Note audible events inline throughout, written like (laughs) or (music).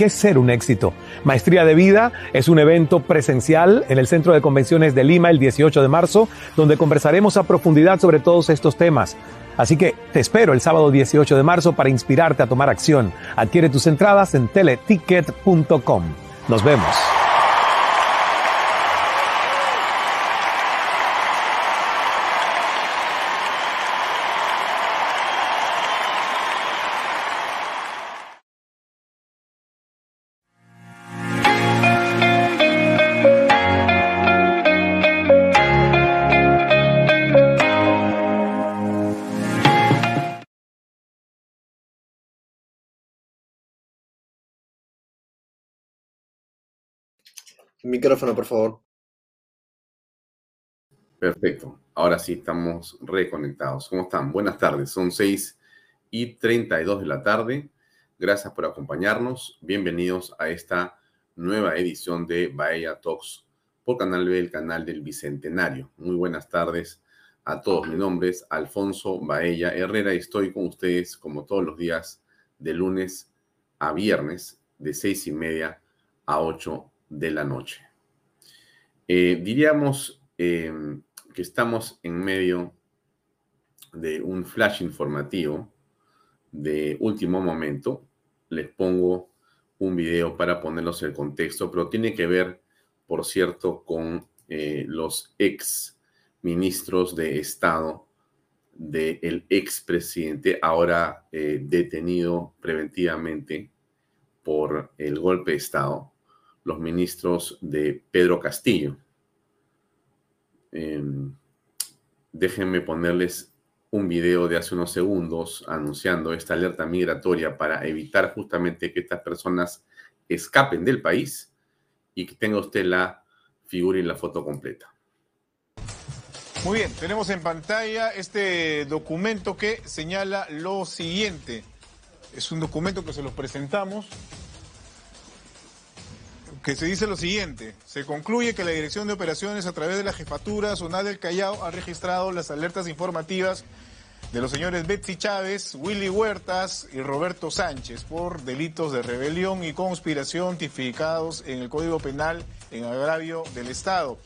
¿Qué ser un éxito? Maestría de Vida es un evento presencial en el Centro de Convenciones de Lima el 18 de marzo, donde conversaremos a profundidad sobre todos estos temas. Así que te espero el sábado 18 de marzo para inspirarte a tomar acción. Adquiere tus entradas en teleticket.com. Nos vemos. Micrófono, por favor. Perfecto. Ahora sí estamos reconectados. ¿Cómo están? Buenas tardes. Son 6 y 32 de la tarde. Gracias por acompañarnos. Bienvenidos a esta nueva edición de Bahía Talks por Canal B, el canal del Bicentenario. Muy buenas tardes a todos. Mi nombre es Alfonso Baella Herrera y estoy con ustedes como todos los días de lunes a viernes de seis y media a 8 de la noche. Eh, diríamos em, que estamos en medio de un flash informativo de último momento. Les pongo un video para ponerlos en contexto, pero tiene que ver, por cierto, con eh, los ex ministros de Estado del expresidente, ahora eh, detenido preventivamente por el golpe de Estado, los ministros de Pedro Castillo. Em, déjenme ponerles un video de hace unos segundos anunciando esta alerta migratoria para evitar justamente que estas personas escapen del país y que tenga usted la figura y la foto completa. Muy bien, tenemos en pantalla este documento que señala lo siguiente. Es un documento que se los presentamos, que se dice lo siguiente. Se concluye que la Dirección de Operaciones a través de la Jefatura Zonal del Callao ha registrado las alertas informativas de los señores Betsy Chávez, Willy Huertas y Roberto Sánchez por delitos de rebelión y conspiración tipificados en el Código Penal en agravio del Estado.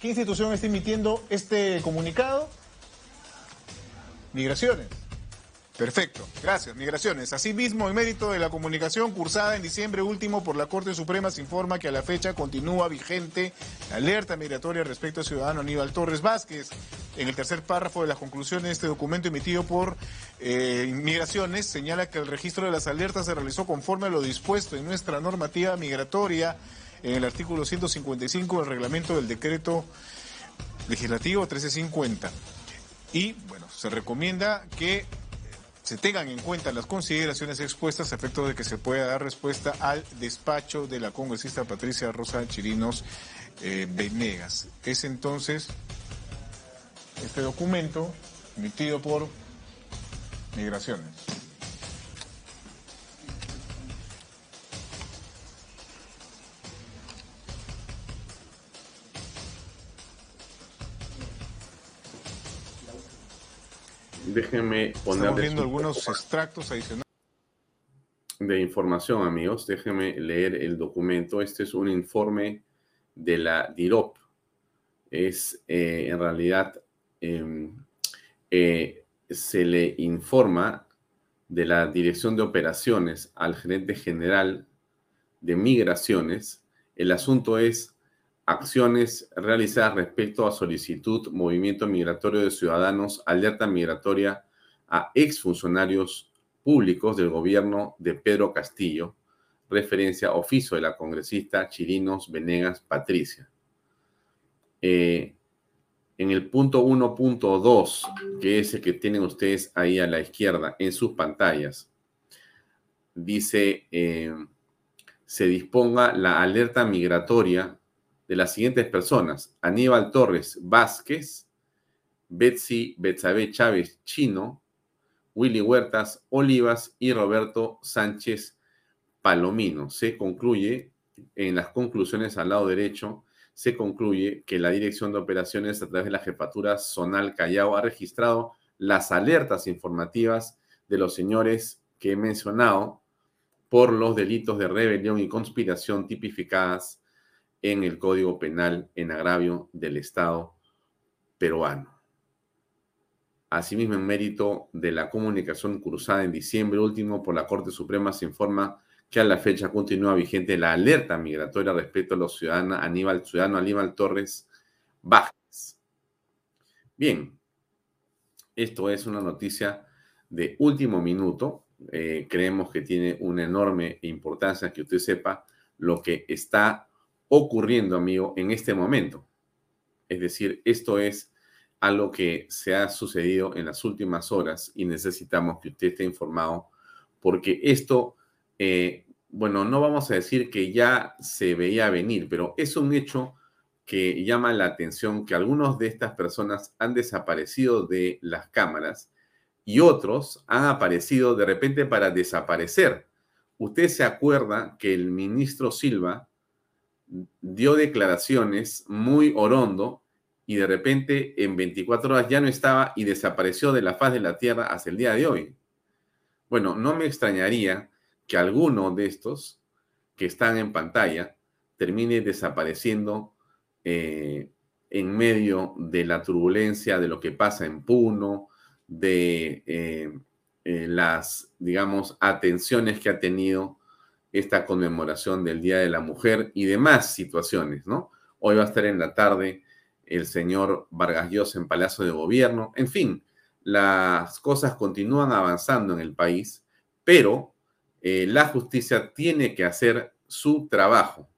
¿Qué institución está emitiendo este comunicado? Migraciones. Perfecto, gracias. Migraciones. Asimismo, en mérito de la comunicación cursada en diciembre último por la Corte Suprema, se informa que a la fecha continúa vigente la alerta migratoria respecto al ciudadano Aníbal Torres Vázquez. En el tercer párrafo de las conclusiones de este documento emitido por eh, Migraciones, señala que el registro de las alertas se realizó conforme a lo dispuesto en nuestra normativa migratoria en el artículo 155 del reglamento del decreto legislativo 1350. Y bueno, se recomienda que se tengan en cuenta las consideraciones expuestas a efecto de que se pueda dar respuesta al despacho de la congresista Patricia Rosa Chirinos eh, Venegas. Es entonces este documento emitido por Migraciones. Déjenme poner viendo algunos extractos adicionales. De información, amigos. Déjenme leer el documento. Este es un informe de la DIROP. Es eh, en realidad, em, eh, se le informa de la Dirección de Operaciones al gerente general de Migraciones. El asunto es acciones realizadas respecto a solicitud, movimiento migratorio de ciudadanos, alerta migratoria a exfuncionarios públicos del gobierno de Pedro Castillo, referencia oficio de la congresista Chirinos Venegas Patricia. Eh, en el punto 1.2, que es el que tienen ustedes ahí a la izquierda en sus pantallas, dice, eh, se disponga la alerta migratoria de las siguientes personas: Aníbal Torres Vázquez, Betsy Betsabe Chávez Chino, Willy Huertas Olivas y Roberto Sánchez Palomino. Se concluye, en las conclusiones al lado derecho, se concluye que la Dirección de Operaciones a través de la Jefatura Zonal Callao ha registrado las alertas informativas de los señores que he mencionado por los delitos de rebelión y conspiración tipificadas en el Código Penal en agravio del Estado peruano. Asimismo, en mérito de la comunicación cruzada en diciembre último por la Corte Suprema, se informa que a la fecha continúa vigente la alerta migratoria respecto a los ciudadanos Aníbal, ciudadano Aníbal Torres Vázquez. Bien, esto es una noticia de último minuto. Eh, creemos que tiene una enorme importancia que usted sepa lo que está ocurriendo, amigo, en este momento. Es decir, esto es algo que se ha sucedido en las últimas horas y necesitamos que usted esté informado porque esto eh, bueno, no vamos a decir que ya se veía venir, pero es un hecho que llama la atención que algunos de estas personas han desaparecido de las cámaras y otros han aparecido de repente para desaparecer. Usted se acuerda que el ministro Silva dio declaraciones muy orondo y de repente en 24 horas ya no estaba y desapareció de la faz de la tierra hasta el día de hoy. Bueno, no me extrañaría que alguno de estos que están en pantalla termine desapareciendo eh, en medio de la turbulencia de lo que pasa en Puno, de eh, eh, las, digamos, atenciones que ha tenido esta conmemoración del Día de la Mujer y demás situaciones, ¿no? Hoy va a estar en la tarde el señor Vargas Llosa en Palacio de Gobierno. En fin, las cosas continúan avanzando en el país, pero la justicia tiene que hacer su trabajo,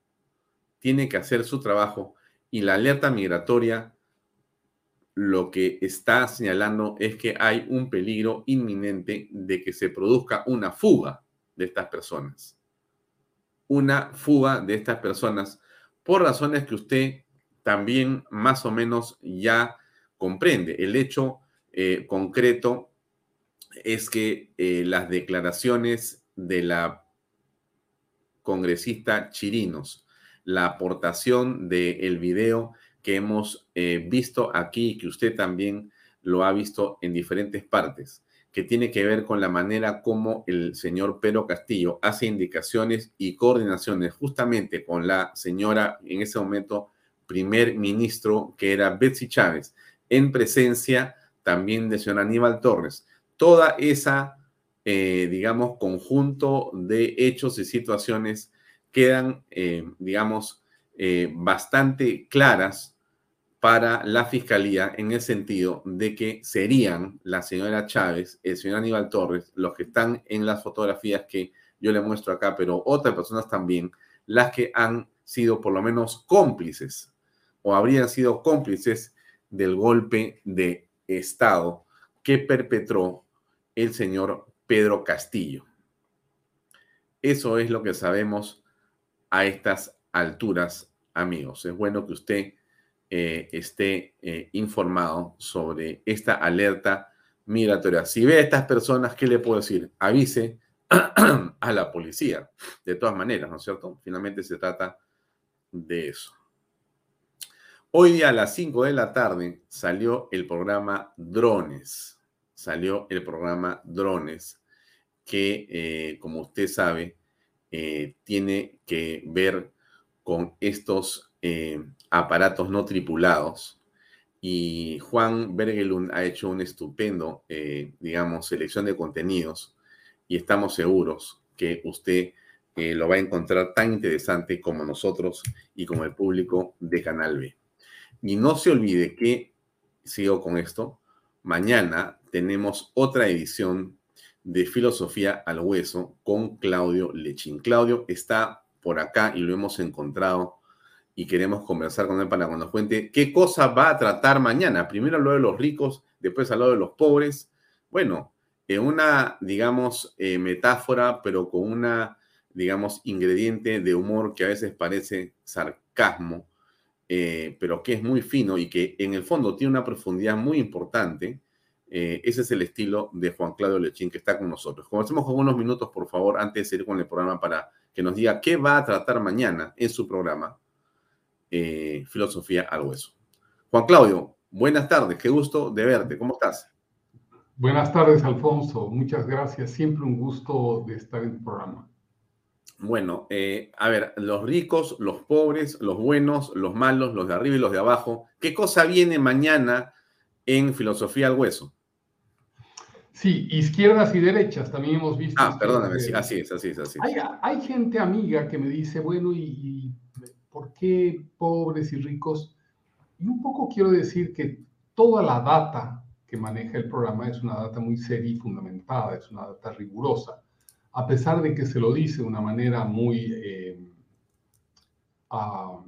tiene que hacer su trabajo y la alerta migratoria lo que está señalando es que hay un peligro inminente de que se produzca una fuga de estas personas. Una fuga de estas personas por razones que usted también más o menos ya comprende. El hecho eh, concreto es que eh, las declaraciones de la congresista Chirinos la aportación del video que hemos eh, visto aquí que usted también lo ha visto en diferentes partes, que tiene que ver con la manera como el señor Pedro Castillo hace indicaciones y coordinaciones justamente con la señora, en ese momento, primer ministro, que era Betsy Chávez, en presencia también de señor Aníbal Torres. Toda esa, eh, digamos, conjunto de hechos y situaciones quedan, eh, digamos, eh, bastante claras para la fiscalía en el sentido de que serían la señora Chávez, el señor Aníbal Torres, los que están en las fotografías que yo le muestro acá, pero otras personas también, las que han sido por lo menos cómplices o habrían sido cómplices del golpe de Estado que perpetró el señor Pedro Castillo. Eso es lo que sabemos a estas alturas, amigos. Es bueno que usted eh, esté eh, informado sobre esta alerta migratoria. Si ve a estas personas, ¿qué le puedo decir? Avise (clears throat) a la policía. De todas maneras, ¿no es cierto? Finalmente se trata de eso. Hoy día a las 5 de la tarde salió el programa Drones. Salió el programa Drones que, eh, como usted sabe, tiene que ver con estos eh, aparatos no tripulados. Y Juan Bergelund ha hecho un estupendo, eh, digamos, selección de contenidos y estamos seguros que usted lo va a encontrar tan interesante como nosotros y como el público de Canal B. Y no se olvide que, sigo con esto, mañana tenemos otra edición de Filosofía al Hueso con Claudio Lechín. Claudio está por acá y lo hemos encontrado y queremos conversar con él para que nos cuente qué cosa va a tratar mañana. Primero lo de los ricos, después lo de los pobres. Bueno, en una, digamos, eh, metáfora, pero con una, digamos, ingrediente de humor que a veces parece sarcasmo, eh, pero que es muy fino y que en el fondo tiene una profundidad muy importante eh, ese es el estilo de Juan Claudio Lechín que está con nosotros. Comencemos con unos minutos, por favor, antes de ir con el programa para que nos diga qué va a tratar mañana en su programa eh, Filosofía al Hueso. Juan Claudio, buenas tardes, qué gusto de verte, ¿cómo estás? Buenas tardes, Alfonso, muchas gracias, siempre un gusto de estar en el programa. Bueno, eh, a ver, los ricos, los pobres, los buenos, los malos, los de arriba y los de abajo, ¿qué cosa viene mañana en Filosofía al Hueso? Sí, izquierdas y derechas también hemos visto. Ah, perdóname, así es, así es, así es. Hay, gente amiga que me dice, bueno, ¿y, por qué pobres y ricos? Y un poco quiero decir que toda la data que maneja el programa es una data muy seria y fundamentada, es una data rigurosa, a pesar de que se lo dice de una manera muy... Eh, ah,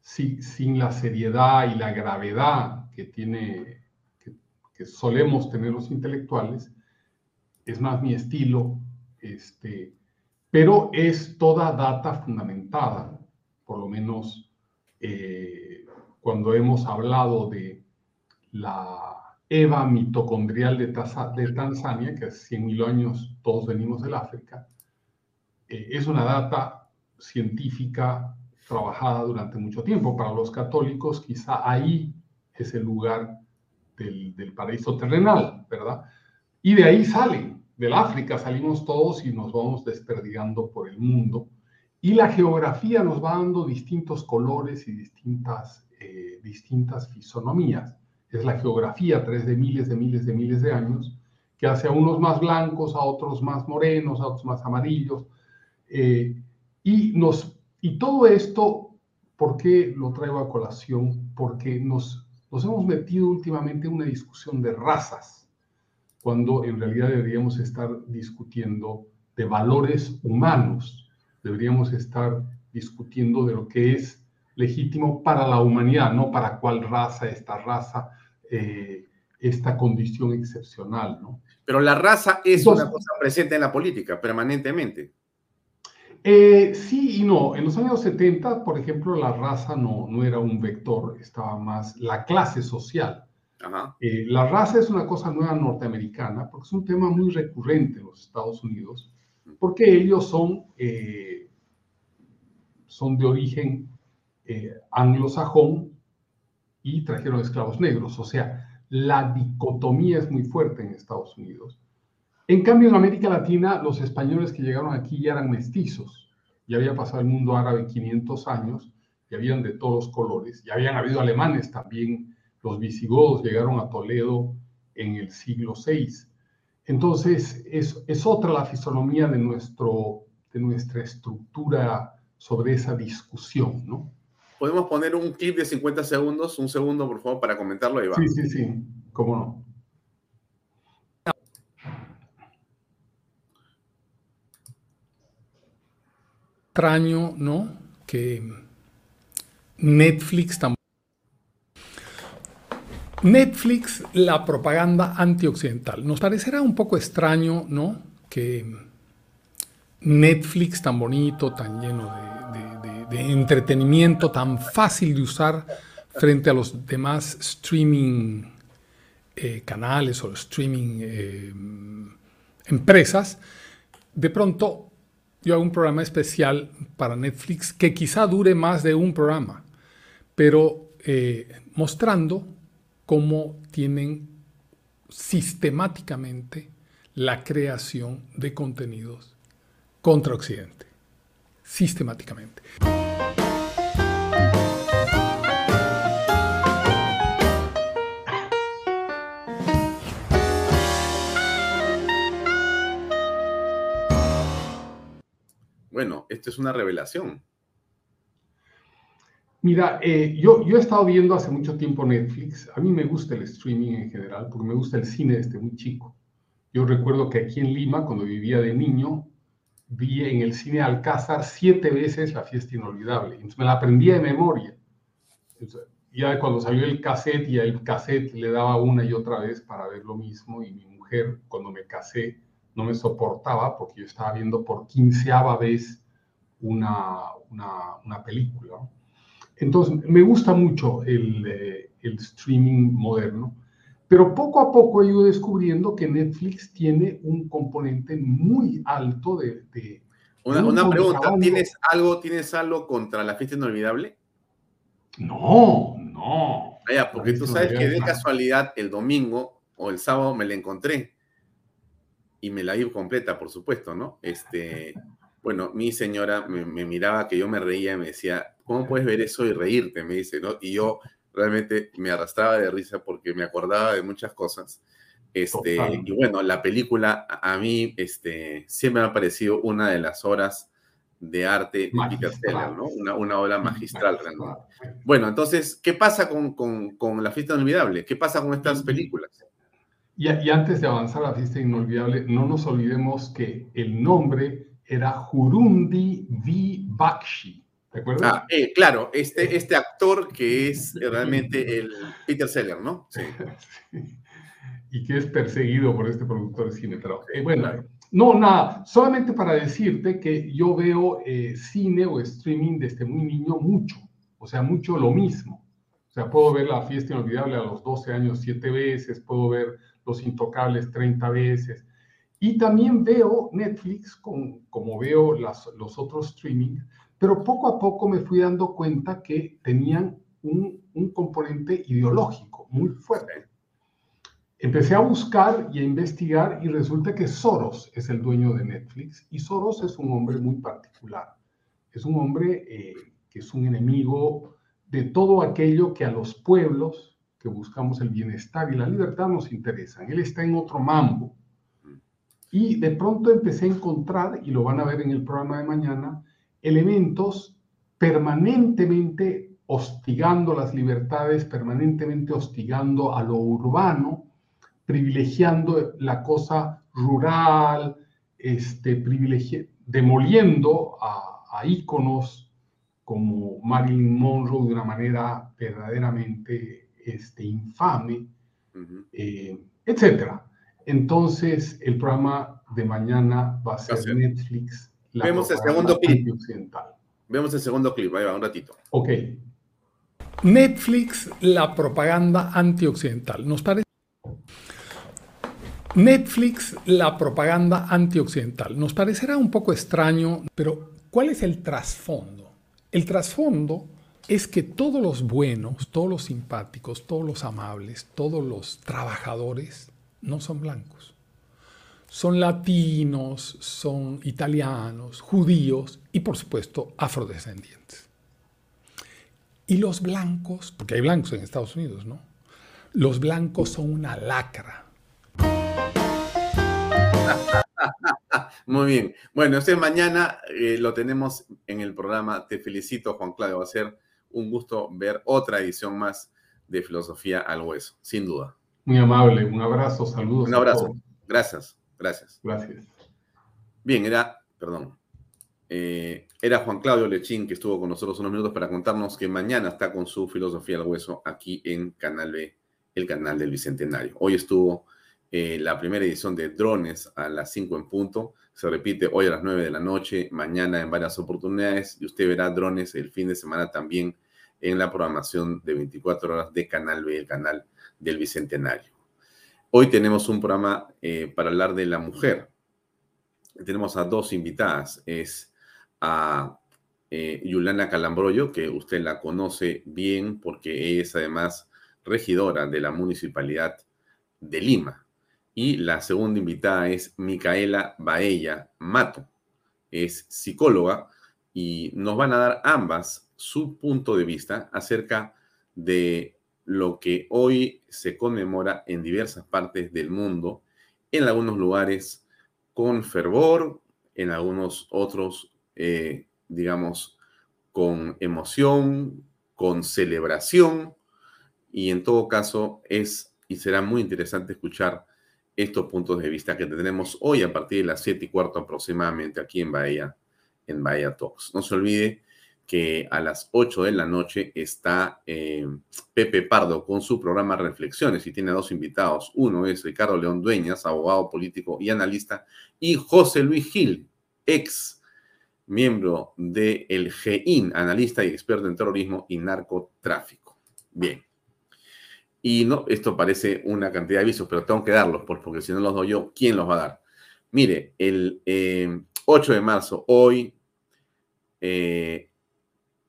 sin la seriedad y la gravedad que tiene solemos tener los intelectuales, es más mi estilo, este, pero es toda data fundamentada, por lo menos eh, cuando hemos hablado de la EVA mitocondrial de, de Tanzania, que hace 100.000 años todos venimos del África, eh, es una data científica trabajada durante mucho tiempo. Para los católicos, quizá ahí es el lugar del, del paraíso terrenal, ¿verdad? Y de ahí salen, del África salimos todos y nos vamos desperdigando por el mundo. Y la geografía nos va dando distintos colores y distintas, eh, distintas fisonomías. Es la geografía a través de miles de miles de miles de años que hace a unos más blancos, a otros más morenos, a otros más amarillos. Eh, y, nos, y todo esto, ¿por qué lo traigo a colación? Porque nos, nos hemos metido últimamente en una discusión de razas, cuando en realidad deberíamos estar discutiendo de valores humanos, deberíamos estar discutiendo de lo que es legítimo para la humanidad, no para cuál raza, esta raza, eh, esta condición excepcional, ¿no? Pero la raza es una cosa presente en la política permanentemente. Eh, sí y no. En los años 70, por ejemplo, la raza no, no era un vector, estaba más la clase social. Eh, la raza es una cosa nueva norteamericana porque es un tema muy recurrente en los Estados Unidos, porque ellos son, eh, son de origen anglosajón y trajeron esclavos negros. O sea, la dicotomía es muy fuerte en Estados Unidos. En cambio, en América Latina, los españoles que llegaron aquí ya eran mestizos. Ya había pasado el mundo árabe 500 años, y habían de todos colores. Ya habían habido alemanes también. Los visigodos llegaron a Toledo en el siglo VI. Entonces, es, es otra la fisonomía de, nuestro, de nuestra estructura sobre esa discusión, ¿no? Podemos poner un clip de 50 segundos, un segundo, por favor, para comentarlo, Iván. Sí, sí, sí, cómo no. extraño, ¿no? Que Netflix tampoco. Netflix, la propaganda antioccidental. Nos parecerá un poco extraño, ¿no? Que Netflix tan bonito, tan lleno de, entretenimiento, tan fácil de usar frente a los demás streaming eh, canales o streaming eh, empresas, de pronto yo hago un programa especial para Netflix que quizá dure más de un programa, pero eh, mostrando cómo tienen sistemáticamente la creación de contenidos contra Occidente. Sistemáticamente. bueno, esto es una revelación. Mira, eh, yo, yo he estado viendo hace mucho tiempo Netflix. A mí me gusta el streaming en general porque me gusta el cine desde muy chico. Yo recuerdo que aquí en Lima, cuando vivía de niño, vi en el cine Alcázar siete veces La Fiesta Inolvidable. Entonces me la aprendí de memoria. ya cuando salió el cassette y el cassette le daba una y otra vez para ver lo mismo. Y mi mujer, cuando me casé, no me soportaba porque yo estaba viendo por quinceava vez una, una, película. Entonces, me gusta mucho el, eh, el, streaming moderno, pero poco a poco he ido descubriendo que Netflix tiene un componente muy alto de... de una, una pregunta, ¿tienes algo, ¿tienes algo contra la fiesta inolvidable? No, no. Vaya, porque tú sabes que de casualidad el domingo o el sábado me la encontré y me la vi completa, por supuesto, ¿no? Este, bueno, mi señora me, miraba que yo me reía y me decía, ¿cómo puedes ver eso y reírte? Me dice, ¿no? Y yo realmente me arrastraba de risa porque me acordaba de muchas cosas. Este, y bueno, la película a mí este, siempre me ha parecido una de las obras de arte de Peter Seller, ¿no? Una, una obra magistral, realmente. Bueno, entonces, ¿qué pasa con, con, con La fiesta inolvidable? ¿Qué pasa con estas películas? Y, antes de avanzar a la fiesta inolvidable, no nos olvidemos que el nombre era Jurundi V. Bakshi. ¿Te acuerdas? Ah, eh, claro, este, este actor que es (laughs) realmente el Peter Seller, ¿no? (laughs) Sí. Y que es perseguido por este productor de cine. Pero eh, bueno, No, nada, solamente para decirte que yo veo eh, cine o streaming desde muy niño mucho, o sea, mucho lo mismo. O sea, puedo ver La fiesta inolvidable a los 12 años siete veces, puedo ver Los Intocables 30 veces. Y también veo Netflix como veo los otros streaming, pero poco a poco me fui dando cuenta que tenían un, un componente ideológico muy fuerte. Empecé a buscar y a investigar y resulta que Soros es el dueño de Netflix y Soros es un hombre muy particular. Es un hombre eh, que es un enemigo de todo aquello que a los pueblos que buscamos el bienestar y la libertad nos interesan. Él está en otro mambo. Y de pronto empecé a encontrar, y lo van a ver en el programa de mañana, elementos permanentemente hostigando las libertades, permanentemente hostigando a lo urbano, privilegiando la cosa rural, este, demoliendo a, a íconos como Marilyn Monroe de una manera verdaderamente este, infame, eh, etcétera. Entonces, el programa de mañana va a ser Netflix. Vemos el segundo clip. Vemos el segundo clip, ahí va, un ratito. Ok. Netflix, la propaganda antioccidental. Nos parece Netflix, la propaganda antioccidental. Nos parecerá un poco extraño, pero ¿cuál es el trasfondo? El trasfondo es que todos los buenos, todos los simpáticos, todos los amables, todos los trabajadores no son blancos. Son latinos, son italianos, judíos y por supuesto afrodescendientes. Y los blancos, porque hay blancos en Estados Unidos, ¿no? Los blancos son una lacra, Muy bien. Bueno, este mañana eh, lo tenemos en el programa. Te felicito, Juan Claudio. Va a ser un gusto ver otra edición más de Filosofía al Hueso, sin duda. Muy amable. Un abrazo, saludos. Un abrazo. Gracias, gracias. Gracias. Bien, era, perdón, eh, era Juan Claudio Lechín que estuvo con nosotros unos minutos para contarnos que mañana está con su Filosofía al Hueso aquí en Canal B, el canal del Bicentenario. Hoy estuvo eh, la primera edición de Drones a las 5 en punto. Se repite hoy a las 9 de la noche, mañana en varias oportunidades y usted verá Drones el fin de semana también en la programación de 24 horas de Canal B, el canal del Bicentenario. Hoy tenemos un programa eh, para hablar de la mujer. Tenemos a dos invitadas. Es a eh, Yulana Calambroyo, que usted la conoce bien porque es además regidora de la Municipalidad de Lima. Y la segunda invitada es Micaela Baella Mato. Es psicóloga y nos van a dar ambas su punto de vista acerca de lo que hoy se conmemora en diversas partes del mundo, en algunos lugares con fervor, en algunos otros, eh, digamos, con emoción, con celebración, y en todo caso es y será muy interesante escuchar estos puntos de vista que tenemos hoy a partir de las 7 y cuarto aproximadamente aquí en Bahía, en Bahía Talks. No se olvide que a las 8 de la noche está eh, Pepe Pardo con su programa Reflexiones y tiene dos invitados. Uno es Ricardo León Dueñas, abogado político y analista, y José Luis Gil, ex miembro del el GEIN, analista y experto en terrorismo y narcotráfico. Bien. Y no, esto parece una cantidad de avisos, pero tengo que darlos, porque si no los doy yo, ¿quién los va a dar? Mire, el 8 eh, de marzo, hoy, eh,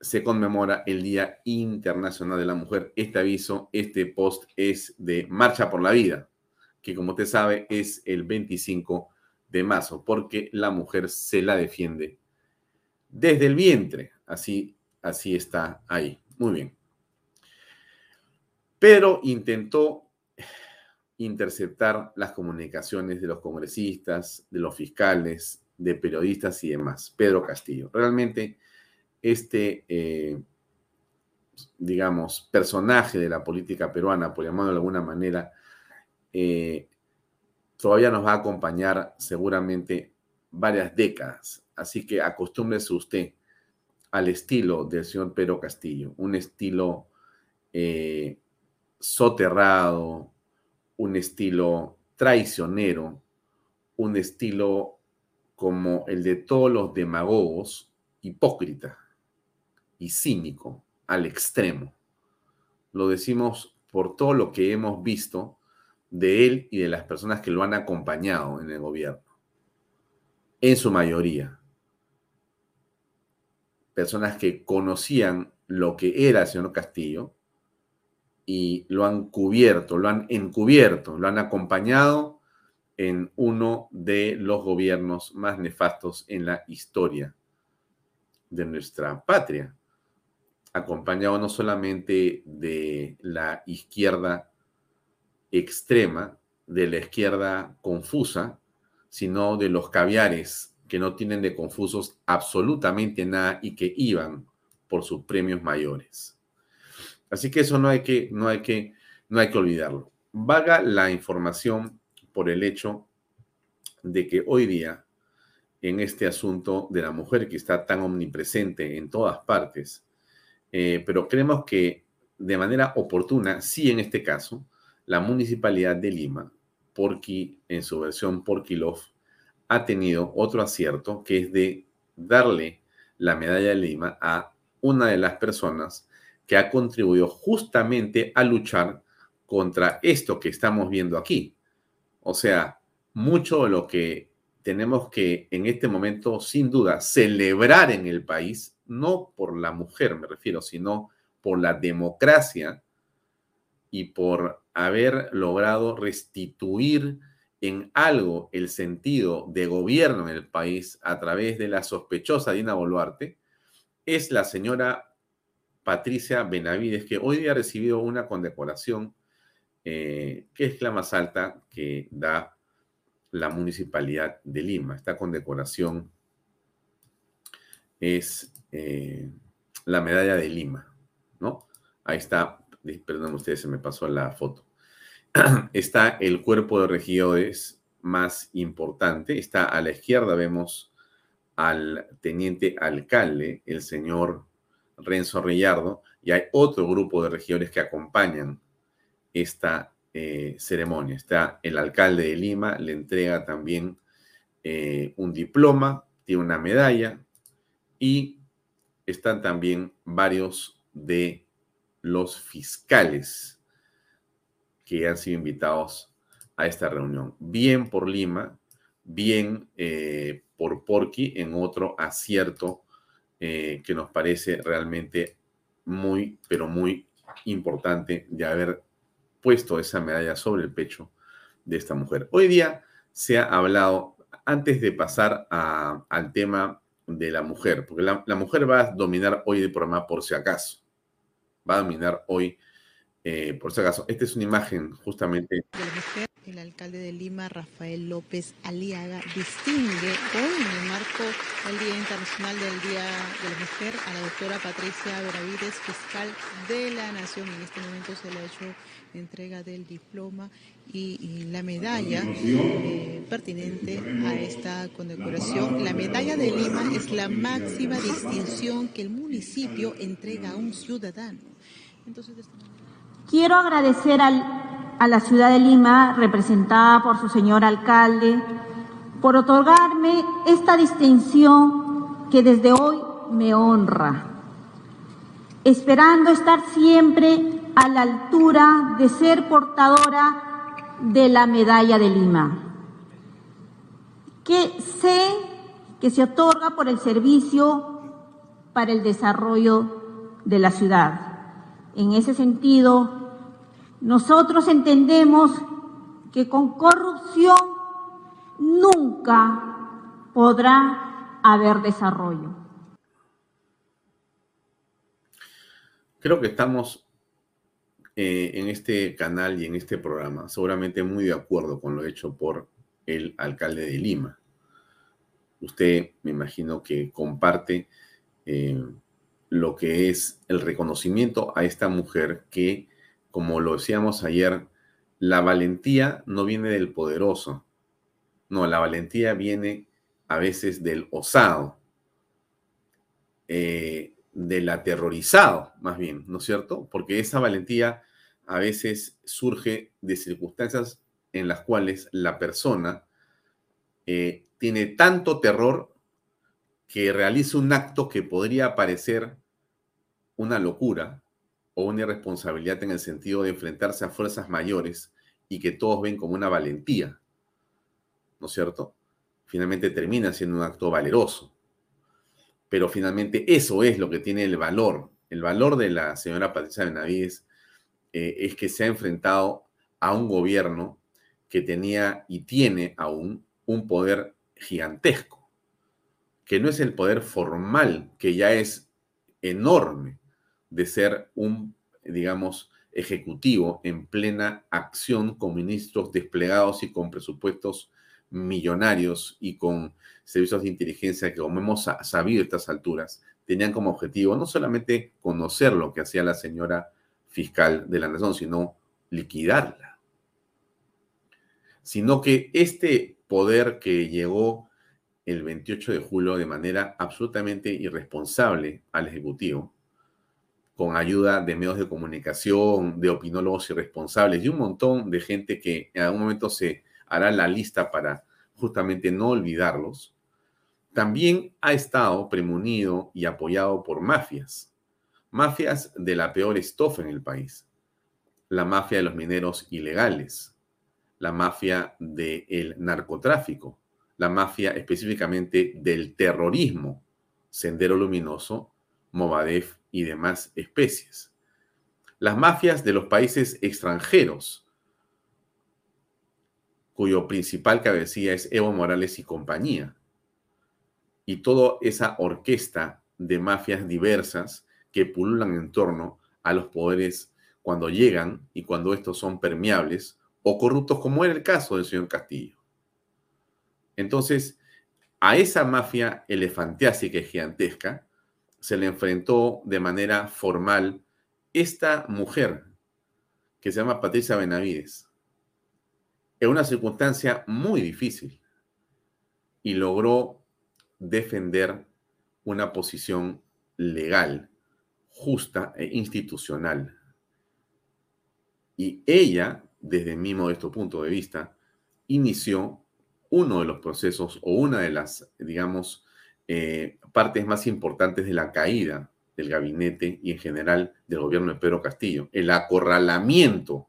se conmemora el Día Internacional de la Mujer. Este aviso, este post es de Marcha por la Vida, que como usted sabe es el 25 de marzo, porque la mujer se la defiende desde el vientre. Así, así está ahí. Muy bien pero intentó interceptar las comunicaciones de los congresistas, de los fiscales, de periodistas y demás. Pedro Castillo. Realmente este, eh, digamos, personaje de la política peruana, por llamarlo de alguna manera, eh, todavía nos va a acompañar seguramente varias décadas. Así que acostúmbrese usted al estilo del señor Pedro Castillo, un estilo eh, soterrado, un estilo traicionero, un estilo como el de todos los demagogos, hipócrita y cínico al extremo. Lo decimos por todo lo que hemos visto de él y de las personas que lo han acompañado en el gobierno. En su mayoría. Personas que conocían lo que era el señor Castillo y lo han cubierto, lo han encubierto, lo han acompañado en uno de los gobiernos más nefastos en la historia de nuestra patria, acompañado no solamente de la izquierda extrema, de la izquierda confusa, sino de los caviares que no tienen de confusos absolutamente nada y que iban por sus premios mayores. Así que eso no hay que, no hay que, no hay que olvidarlo. Vaga la información por el hecho de que hoy día, en este asunto de la mujer que está tan omnipresente en todas partes, eh, pero creemos que de manera oportuna, sí en este caso, la municipalidad de Lima, Porqui, en su versión Porquilov, ha tenido otro acierto que es de darle la medalla de Lima a una de las personas que ha contribuido justamente a luchar contra esto que estamos viendo aquí. O sea, mucho de lo que tenemos que en este momento, sin duda, celebrar en el país, no por la mujer me refiero, sino por la democracia y por haber logrado restituir en algo el sentido de gobierno en el país a través de la sospechosa Dina Boluarte, es la señora Patricia Benavides, que hoy día ha recibido una condecoración eh, que es la más alta que da la municipalidad de Lima. Esta condecoración es eh, la medalla de Lima, ¿no? Ahí está, perdón ustedes, se me pasó la foto. (clears throat) está el cuerpo de regidores más importante. Está a la izquierda, vemos al teniente alcalde, el señor Renzo Rillardo, y hay otro grupo de regidores que acompañan esta eh, ceremonia. Está el alcalde de Lima, le entrega también eh, un diploma, tiene una medalla y están también varios de los fiscales que han sido invitados a esta reunión. Bien por Lima, bien eh, por Porqui en otro acierto que nos parece realmente muy, pero muy importante de haber puesto esa medalla sobre el pecho de esta mujer. Hoy día se ha hablado, antes de pasar al tema de la mujer, porque la, mujer va a dominar hoy el programa por si acaso. Va a dominar hoy eh, por si acaso. Esta es una imagen justamente el alcalde de Lima, Rafael López Aliaga, distingue hoy en el marco del Día Internacional del Día de la Mujer a la doctora Patricia Benavides, fiscal de la Nación. En este momento se le ha hecho entrega del diploma y, la medalla eh, pertinente a esta condecoración. La medalla de Lima es la máxima distinción que el municipio entrega a un ciudadano. Quiero agradecer al a la ciudad de Lima, representada por su señor alcalde, por otorgarme esta distinción que desde hoy me honra, esperando estar siempre a la altura de ser portadora de la medalla de Lima, que sé que se otorga por el servicio para el desarrollo de la ciudad. En ese sentido, nosotros entendemos que con corrupción nunca podrá haber desarrollo. Creo que estamos eh, en este canal y en este programa seguramente muy de acuerdo con lo hecho por el alcalde de Lima. Usted me imagino que comparte eh, lo que es el reconocimiento a esta mujer que como lo decíamos ayer, la valentía no viene del poderoso. No, la valentía viene a veces del osado, eh, del aterrorizado, más bien, ¿no es cierto? Porque esa valentía a veces surge de circunstancias en las cuales la persona eh, tiene tanto terror que realiza un acto que podría parecer una locura o una irresponsabilidad en el sentido de enfrentarse a fuerzas mayores y que todos ven como una valentía, ¿no es cierto? Finalmente termina siendo un acto valeroso. Pero finalmente eso es lo que tiene el valor. El valor de la señora Patricia Benavides eh, es que se ha enfrentado a un gobierno que tenía y tiene aún un poder gigantesco, que no es el poder formal, que ya es enorme de ser un, digamos, ejecutivo en plena acción con ministros desplegados y con presupuestos millonarios y con servicios de inteligencia que, como hemos sabido a estas alturas, tenían como objetivo no solamente conocer lo que hacía la señora fiscal de la nación, sino liquidarla. Sino que este poder que llegó el 28 de julio de manera absolutamente irresponsable al Ejecutivo, con ayuda de medios de comunicación, de opinólogos irresponsables y un montón de gente que en algún momento se hará la lista para justamente no olvidarlos, también ha estado premunido y apoyado por mafias, mafias de la peor estofa en el país, la mafia de los mineros ilegales, la mafia del narcotráfico, la mafia específicamente del terrorismo, Sendero Luminoso, Movadef y demás especies. Las mafias de los países extranjeros, cuyo principal cabecilla es Evo Morales y compañía. Y toda esa orquesta de mafias diversas que pululan en torno a los poderes cuando llegan y cuando estos son permeables o corruptos, como era el caso del señor Castillo. Entonces, a esa mafia elefantiásica y gigantesca se le enfrentó de manera formal esta mujer que se llama Patricia Benavides en una circunstancia muy difícil y logró defender una posición legal, justa e institucional. Y ella, desde mi modesto punto de vista, inició uno de los procesos o una de las, digamos, eh, partes más importantes de la caída del gabinete y en general del gobierno de Pedro Castillo, el acorralamiento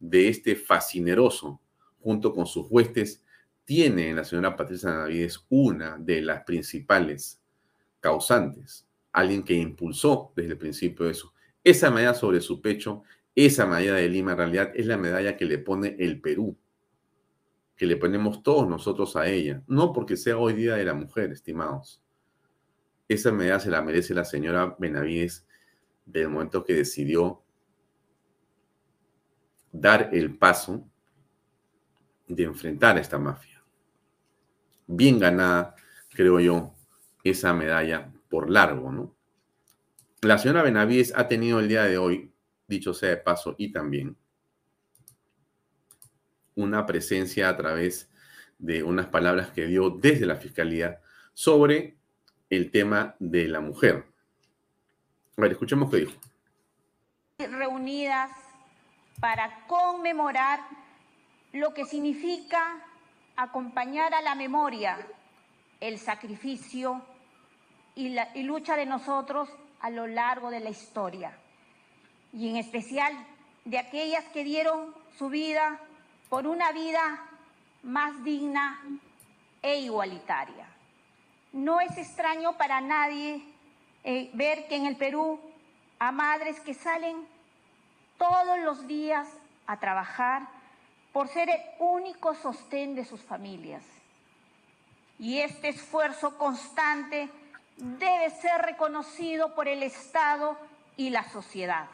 de este fascineroso junto con sus huestes, tiene en la señora Patricia Navides una de las principales causantes, alguien que impulsó desde el principio eso. Esa medalla sobre su pecho, esa medalla de Lima en realidad es la medalla que le pone el Perú, que le ponemos todos nosotros a ella, no porque sea hoy día de la mujer, estimados. Esa medalla se la merece la señora Benavides del momento que decidió dar el paso de enfrentar a esta mafia. Bien ganada, creo yo, esa medalla por largo, ¿no? La señora Benavides ha tenido el día de hoy, dicho sea de paso, y también una presencia a través de unas palabras que dio desde la Fiscalía sobre el tema de la mujer. A ver, escuchemos qué dijo. Reunidas para conmemorar lo que significa acompañar a la memoria, el sacrificio y la lucha de nosotros a lo largo de la historia, y en especial de aquellas que dieron su vida por una vida más digna e igualitaria. No es extraño para nadie eh, ver que en el Perú a madres que salen todos los días a trabajar por ser el único sostén de sus familias. Y este esfuerzo constante debe ser reconocido por el Estado y la sociedad.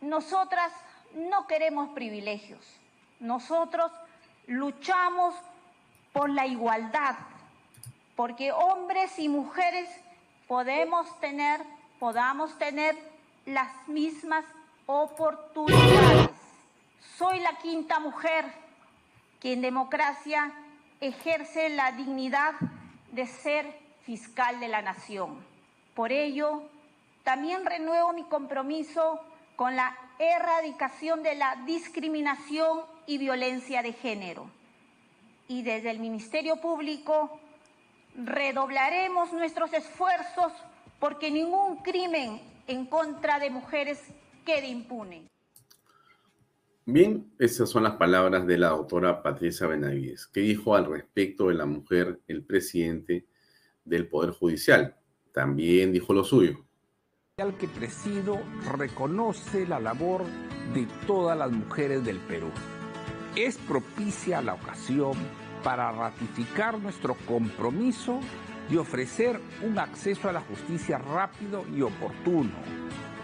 Nosotras no queremos privilegios. Nosotros luchamos por la igualdad, porque hombres y mujeres podemos tener, podamos tener las mismas oportunidades. Soy la quinta mujer que en democracia ejerce la dignidad de ser fiscal de la nación. Por ello, también renuevo mi compromiso con la erradicación de la discriminación y violencia de género. y desde el Ministerio Público redoblaremos nuestros esfuerzos porque ningún crimen en contra de mujeres quede impune. Bien, esas son las palabras de la doctora Patricia Benavides, que dijo al respecto de la mujer el presidente del Poder Judicial. También dijo lo suyo. El que presido reconoce la labor de todas las mujeres del Perú. Es propicia la ocasión para ratificar nuestro compromiso y ofrecer un acceso a la justicia rápido y oportuno,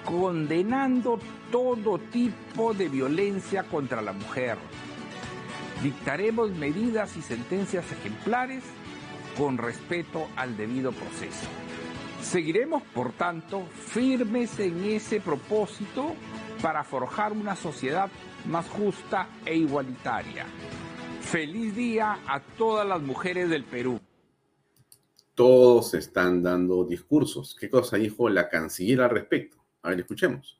condenando todo tipo de violencia contra la mujer. Dictaremos medidas y sentencias ejemplares con respeto al debido proceso. Seguiremos, por tanto, firmes en ese propósito para forjar una sociedad más justa e igualitaria. Feliz día a todas las mujeres del Perú. Todos están dando discursos. ¿Qué cosa dijo la canciller al respecto? A ver, escuchemos.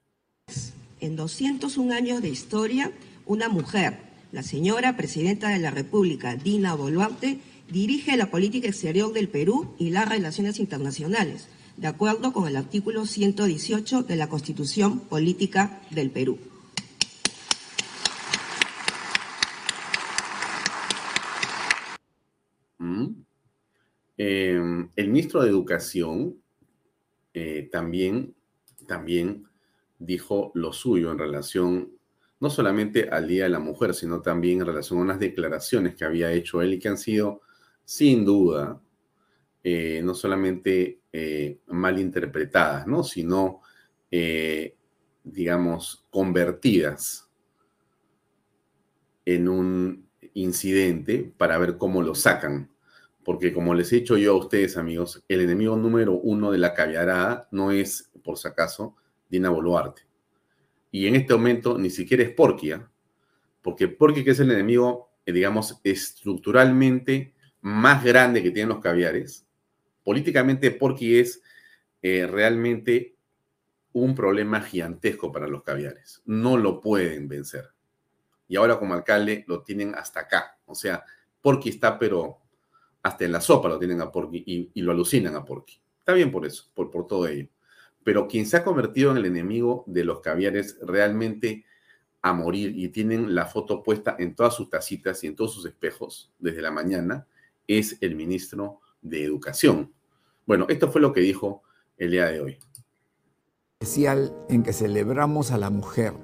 En 201 años de historia, una mujer, la señora presidenta de la República, Dina Boluarte, dirige la política exterior del Perú y las relaciones internacionales, de acuerdo con el artículo 118 de la Constitución Política del Perú. Mm. Eh, el ministro de Educación eh, también, también dijo lo suyo en relación no solamente al Día de la Mujer, sino también en relación a unas declaraciones que había hecho él y que han sido, sin duda, eh, no solamente eh, mal interpretadas, ¿no? sino, eh, digamos, convertidas en un incidente para ver cómo lo sacan. Porque como les he dicho yo a ustedes, amigos, el enemigo número uno de la caviarada no es, por si acaso, Dina Boluarte. Y en este momento ni siquiera es Porquia, porque Porquia que es el enemigo, digamos, estructuralmente más grande que tienen los caviares, políticamente Porky es eh, realmente un problema gigantesco para los caviares. No lo pueden vencer. Y ahora como alcalde lo tienen hasta acá. O sea, Porky está, pero hasta en la sopa lo tienen a Porky y, lo alucinan a Porky. Está bien por eso, por todo ello. Pero quien se ha convertido en el enemigo de los caviares realmente a morir y tienen la foto puesta en todas sus tacitas y en todos sus espejos desde la mañana es el ministro de Educación. Bueno, esto fue lo que dijo el día de hoy. Especial en que celebramos a la mujer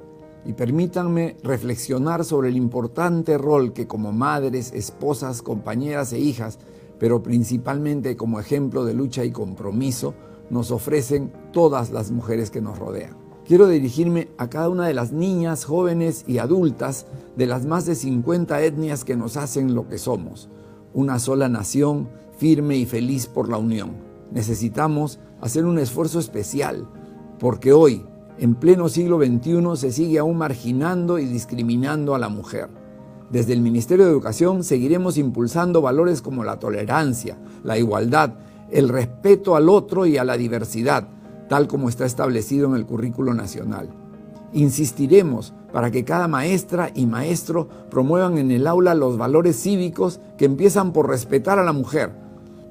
y permítanme reflexionar sobre el importante rol que como madres, esposas, compañeras e hijas, pero principalmente como ejemplo de lucha y compromiso, nos ofrecen todas las mujeres que nos rodean. Quiero dirigirme a cada una de las niñas, jóvenes y adultas de las más de 50 etnias que nos hacen lo que somos, una sola nación firme y feliz por la unión. Necesitamos hacer un esfuerzo especial, porque hoy, en pleno siglo XXI, se sigue aún marginando y discriminando a la mujer. Desde el Ministerio de Educación seguiremos impulsando valores como la tolerancia, la igualdad, el respeto al otro y a la diversidad, tal como está establecido en el currículo nacional. Insistiremos para que cada maestra y maestro promuevan en el aula los valores cívicos que empiezan por respetar a la mujer,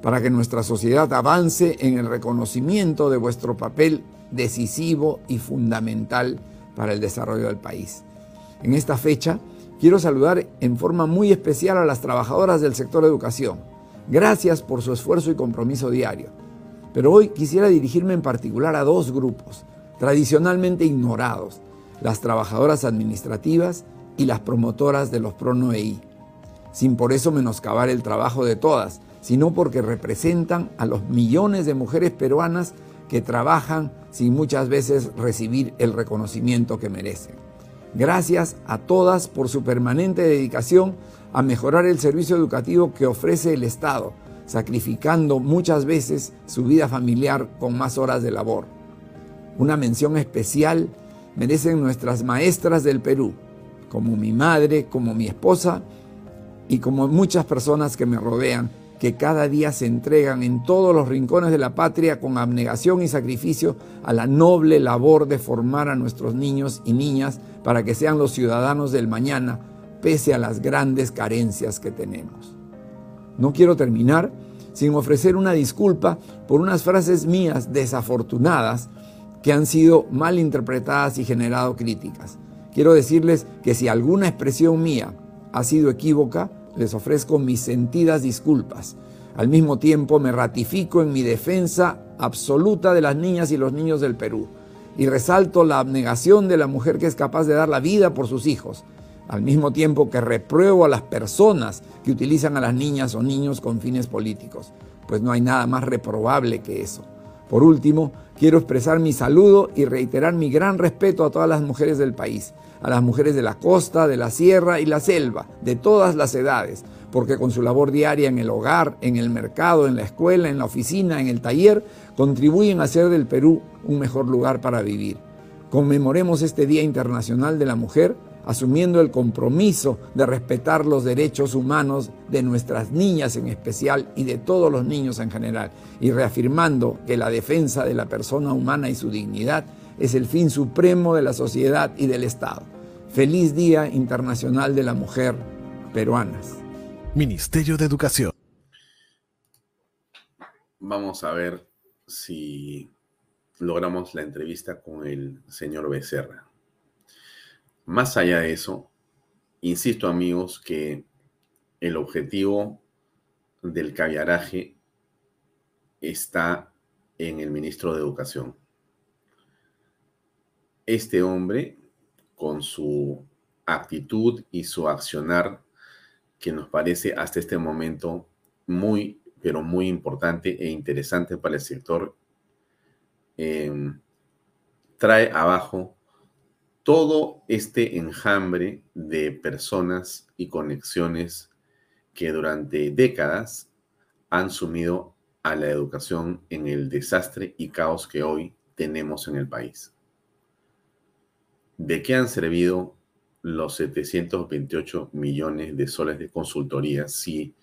para que nuestra sociedad avance en el reconocimiento de vuestro papel decisivo y fundamental para el desarrollo del país. En esta fecha, quiero saludar en forma muy especial a las trabajadoras del sector educación. Gracias por su esfuerzo y compromiso diario. Pero hoy quisiera dirigirme en particular a dos grupos, tradicionalmente ignorados, las trabajadoras administrativas y las promotoras de los PRONOEI, sin por eso menoscabar el trabajo de todas, sino porque representan a los millones de mujeres peruanas que trabajan sin muchas veces recibir el reconocimiento que merecen. Gracias a todas por su permanente dedicación a mejorar el servicio educativo que ofrece el Estado, sacrificando muchas veces su vida familiar con más horas de labor. Una mención especial merecen nuestras maestras del Perú, como mi madre, como mi esposa y como muchas personas que me rodean, que cada día se entregan en todos los rincones de la patria con abnegación y sacrificio a la noble labor de formar a nuestros niños y niñas para que sean los ciudadanos del mañana, pese a las grandes carencias que tenemos. No quiero terminar sin ofrecer una disculpa por unas frases mías desafortunadas que han sido mal interpretadas y generado críticas. Quiero decirles que si alguna expresión mía ha sido equívoca, les ofrezco mis sentidas disculpas. Al mismo tiempo me ratifico en mi defensa absoluta de las niñas y los niños del Perú y resalto la abnegación de la mujer que es capaz de dar la vida por sus hijos, al mismo tiempo que repruebo a las personas que utilizan a las niñas o niños con fines políticos, pues no hay nada más reprobable que eso. Por último, quiero expresar mi saludo y reiterar mi gran respeto a todas las mujeres del país, a las mujeres de la costa, de la sierra y la selva, de todas las edades, porque con su labor diaria en el hogar, en el mercado, en la escuela, en la oficina, en el taller, contribuyen a hacer del Perú un mejor lugar para vivir. Conmemoremos este Día Internacional de la Mujer asumiendo el compromiso de respetar los derechos humanos de nuestras niñas en especial y de todos los niños en general, y reafirmando que la defensa de la persona humana y su dignidad es el fin supremo de la sociedad y del Estado. Feliz Día Internacional de la Mujer Peruanas. Ministerio de Educación. Vamos a ver si logramos la entrevista con el señor Becerra. Más allá de eso, insisto amigos que el objetivo del caviaraje está en el ministro de Educación. Este hombre, con su actitud y su accionar, que nos parece hasta este momento muy, pero muy importante e interesante para el sector, eh, trae abajo todo este enjambre de personas y conexiones que durante décadas han sumido a la educación en el desastre y caos que hoy tenemos en el país. ¿De qué han servido los 728 millones de soles de consultoría si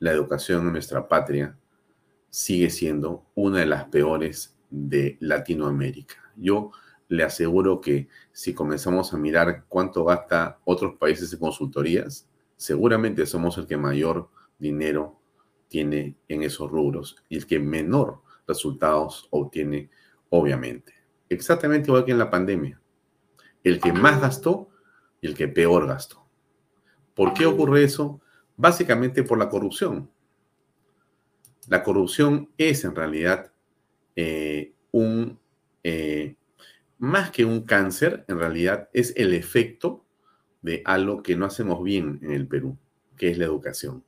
la educación en nuestra patria sigue siendo una de las peores de Latinoamérica? Yo le aseguro que si comenzamos a mirar cuánto gasta otros países en consultorías, seguramente somos el que mayor dinero tiene en esos rubros y el que menor resultados obtiene, obviamente. Exactamente igual que en la pandemia. El que más gastó y el que peor gastó. ¿Por qué ocurre eso? Básicamente por la corrupción. La corrupción es en realidad eh, un eh, más que un cáncer, en realidad es el efecto de algo que no hacemos bien en el Perú, que es la educación.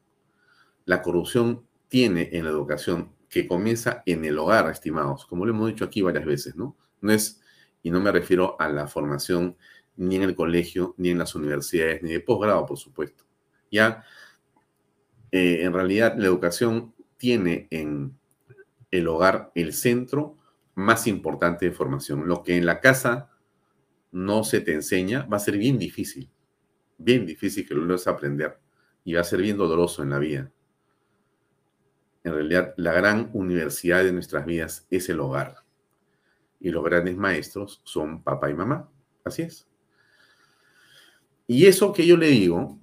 La corrupción tiene en la educación que comienza en el hogar, estimados, como lo hemos dicho aquí varias veces, ¿no? No es, y no me refiero a la formación ni en el colegio, ni en las universidades, ni de posgrado, por supuesto. Ya, eh, en realidad, la educación tiene en el hogar el centro más importante de formación. Lo que en la casa no se te enseña va a ser bien difícil, bien difícil que lo logres aprender y va a ser bien doloroso en la vida. En realidad, la gran universidad de nuestras vidas es el hogar. Y los grandes maestros son papá y mamá. Así es. Y eso que yo le digo,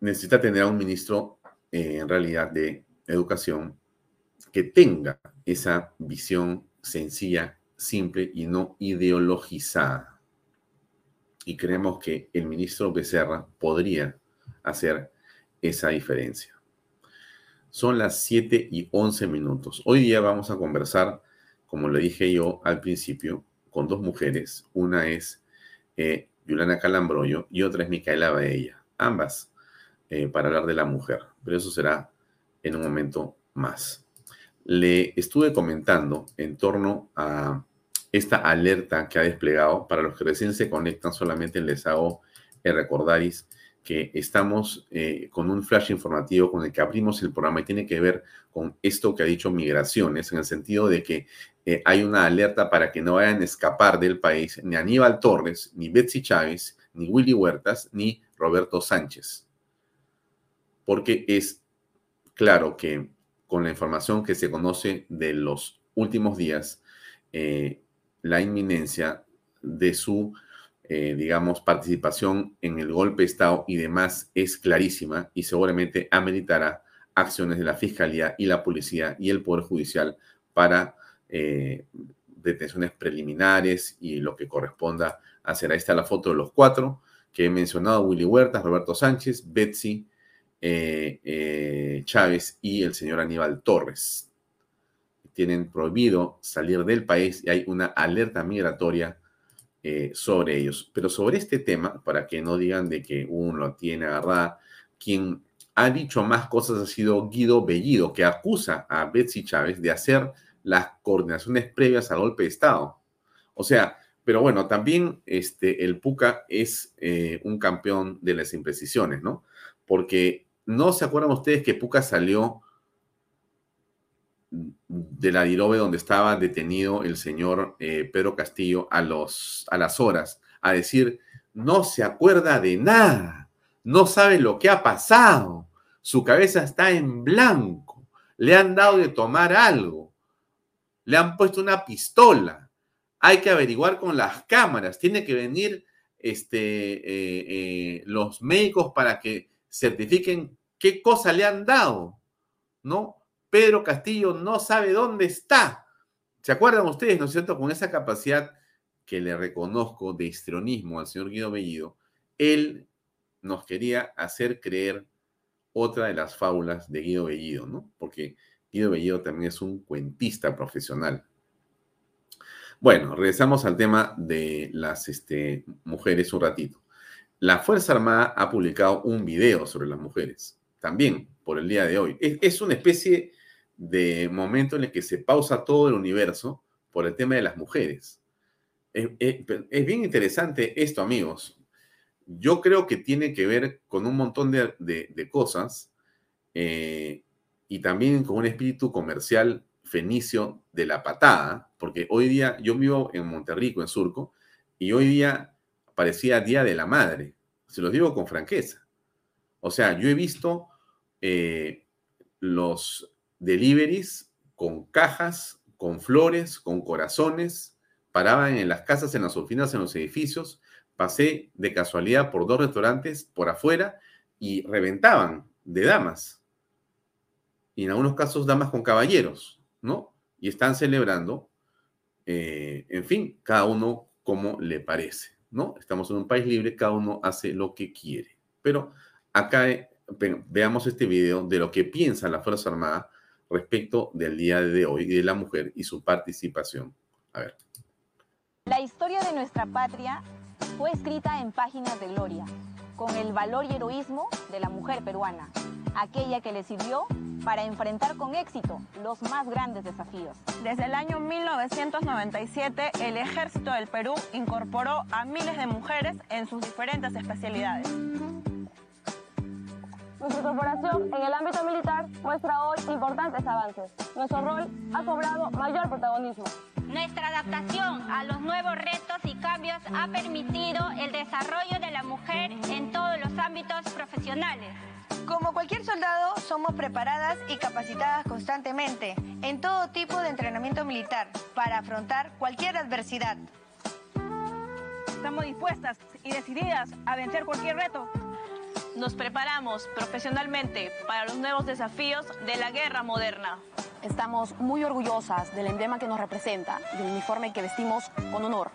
necesita tener a un ministro eh, en realidad de educación que tenga esa visión sencilla, simple y no ideologizada. Y creemos que el ministro Becerra podría hacer esa diferencia. Son las 7 y 11 minutos. Hoy día vamos a conversar, como le dije yo al principio, con dos mujeres. Una es eh, Yulana Calambroyo y otra es Micaela Baella. Ambas eh, para hablar de la mujer. Pero eso será en un momento más le estuve comentando en torno a esta alerta que ha desplegado. Para los que recién se conectan, solamente les hago el recordaris que estamos eh, con un flash informativo con el que abrimos el programa y tiene que ver con esto que ha dicho Migraciones, en el sentido de que eh, hay una alerta para que no vayan a escapar del país ni Aníbal Torres, ni Betsy Chávez, ni Willy Huertas, ni Roberto Sánchez. Porque es claro que con la información que se conoce de los últimos días, eh, la inminencia de su, eh, digamos, participación en el golpe de Estado y demás es clarísima y seguramente ameritará acciones de la Fiscalía y la Policía y el Poder Judicial para eh, detenciones preliminares y lo que corresponda hacer. Ahí está la foto de los cuatro que he mencionado, Willy Huertas, Roberto Sánchez, Betsy eh, eh, Chávez y el señor Aníbal Torres. Tienen prohibido salir del país y hay una alerta migratoria sobre ellos. Pero sobre este tema, para que no digan de que uno tiene agarrada, quien ha dicho más cosas ha sido Guido Bellido, que acusa a Betsy Chávez de hacer las coordinaciones previas al golpe de Estado. O sea, pero bueno, también este, el PUCA es eh, un campeón de las imprecisiones, ¿no? Porque no se acuerdan ustedes que Puca salió de la Dirobe donde estaba detenido el señor eh, Pedro Castillo a, a las horas a decir, no se acuerda de nada, no sabe lo que ha pasado su cabeza está en blanco, le han dado de tomar algo, le han puesto una pistola, hay que averiguar con las cámaras, tiene que venir este, eh, eh, los médicos para que certifiquen qué cosa le han dado, ¿no? Pedro Castillo no sabe dónde está. ¿Se acuerdan ustedes, no es cierto? Con esa capacidad que le reconozco de histrionismo al señor Guido Bellido, él nos quería hacer creer otra de las fábulas de Guido Bellido, ¿no? Porque Guido Bellido también es un cuentista profesional. Bueno, regresamos al tema de las este, mujeres un ratito. La Fuerza Armada ha publicado un video sobre las mujeres, también por el día de hoy. Es, una especie de momento en el que se pausa todo el universo por el tema de las mujeres. es bien interesante esto, amigos yo creo que tiene que ver con un montón de, cosas eh, y también con un espíritu comercial fenicio de la patada, porque hoy día yo vivo en Monterrico, en Surco, y hoy día parecía Día de la Madre, se los digo con franqueza. O sea, yo he visto eh, los deliveries con cajas, con flores, con corazones, paraban en las casas, en las oficinas, en los edificios, pasé de casualidad por dos restaurantes por afuera y reventaban de damas. Y en algunos casos damas con caballeros, ¿no? Y están celebrando, eh, en fin, cada uno como le parece, ¿no? Estamos en un país libre, cada uno hace lo que quiere. Pero acá eh, veamos este video de lo que piensa la Fuerza Armada respecto del día de hoy de la mujer y su participación. A ver. La historia de nuestra patria fue escrita en páginas de gloria, con el valor y heroísmo de la mujer peruana, aquella que le sirvió para enfrentar con éxito los más grandes desafíos. Desde el año 1997, el Ejército del Perú incorporó a miles de mujeres en sus diferentes especialidades. Nuestra corporación en el ámbito militar muestra hoy importantes avances. Nuestro rol ha cobrado mayor protagonismo. Nuestra adaptación a los nuevos retos y cambios ha permitido el desarrollo de la mujer en todos los ámbitos profesionales. Como cualquier soldado, somos preparadas y capacitadas constantemente en todo tipo de entrenamiento militar para afrontar cualquier adversidad. Estamos dispuestas y decididas a vencer cualquier reto. Nos preparamos profesionalmente para los nuevos desafíos de la guerra moderna. Estamos muy orgullosas del emblema que nos representa y del uniforme que vestimos con honor.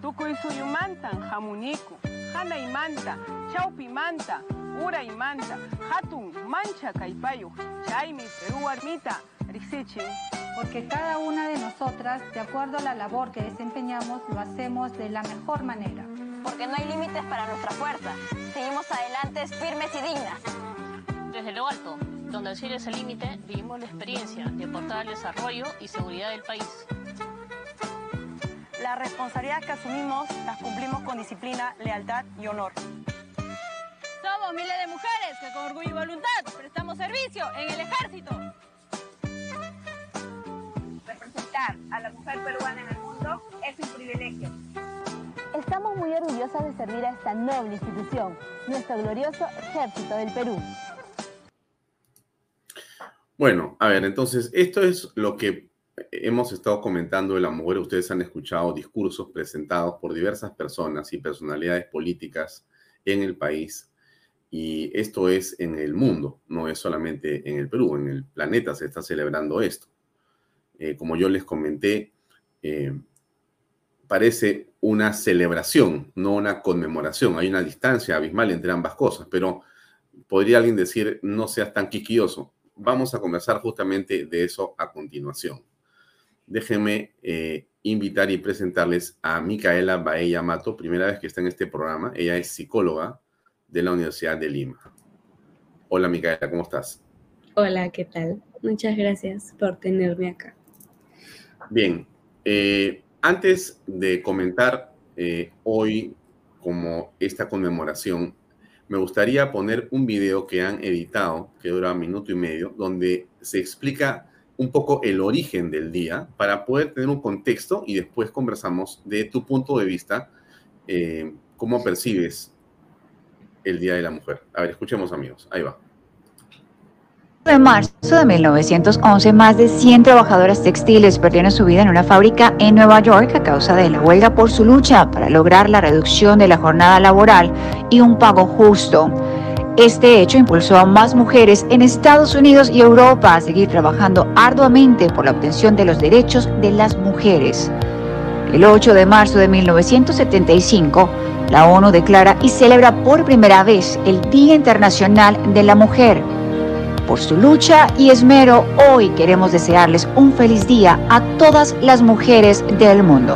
Tukuy suyumantan jamuniku, hana imanta, chaupi manta, ura imanta, hatun mancha kaipayu, chaimi perú armita, Porque cada una de nosotras, de acuerdo a la labor que desempeñamos, lo hacemos de la mejor manera. Porque no hay límites para nuestra fuerza. Seguimos adelante firmes y dignas. Desde lo alto, donde el cielo es el límite, vivimos la experiencia de aportar al desarrollo y seguridad del país. La responsabilidad que asumimos las cumplimos con disciplina, lealtad y honor. Somos miles de mujeres que con orgullo y voluntad prestamos servicio en el ejército. Representar a la mujer peruana en el mundo es un privilegio. Estamos muy orgullosas de servir a esta noble institución, nuestro glorioso Ejército del Perú. Bueno, a ver, entonces, esto es lo que hemos estado comentando de la mujer. Ustedes han escuchado discursos presentados por diversas personas y personalidades políticas en el país. y esto es en el mundo, no es solamente en el Perú, en el planeta se está celebrando esto. Eh, como yo les comenté, eh, parece una celebración, no una conmemoración. Hay una distancia abismal entre ambas cosas, pero podría alguien decir, no seas tan quiquioso. Vamos a conversar justamente de eso a continuación. Déjenme eh, invitar y presentarles a Micaela Baella Mato, primera vez que está en este programa. Ella es psicóloga de la Universidad de Lima. Hola Micaela, ¿cómo estás? Hola, ¿qué tal? Muchas gracias por tenerme acá. Bien, eh, antes de comentar eh, hoy como esta conmemoración, me gustaría poner un video que han editado, que dura minuto y medio, donde se explica un poco el origen del día para poder tener un contexto y después conversamos de tu punto de vista, eh, cómo percibes el Día de la Mujer. A ver, escuchemos amigos, ahí va. De marzo de 1911, más de 100 trabajadoras textiles perdieron su vida en una fábrica en Nueva York a causa de la huelga por su lucha para lograr la reducción de la jornada laboral y un pago justo. Este hecho impulsó a más mujeres en Estados Unidos y Europa a seguir trabajando arduamente por la obtención de los derechos de las mujeres. El 8 de marzo de 1975, la ONU declara y celebra por primera vez el Día Internacional de la Mujer por su lucha y esmero, hoy queremos desearles un feliz día a todas las mujeres del mundo.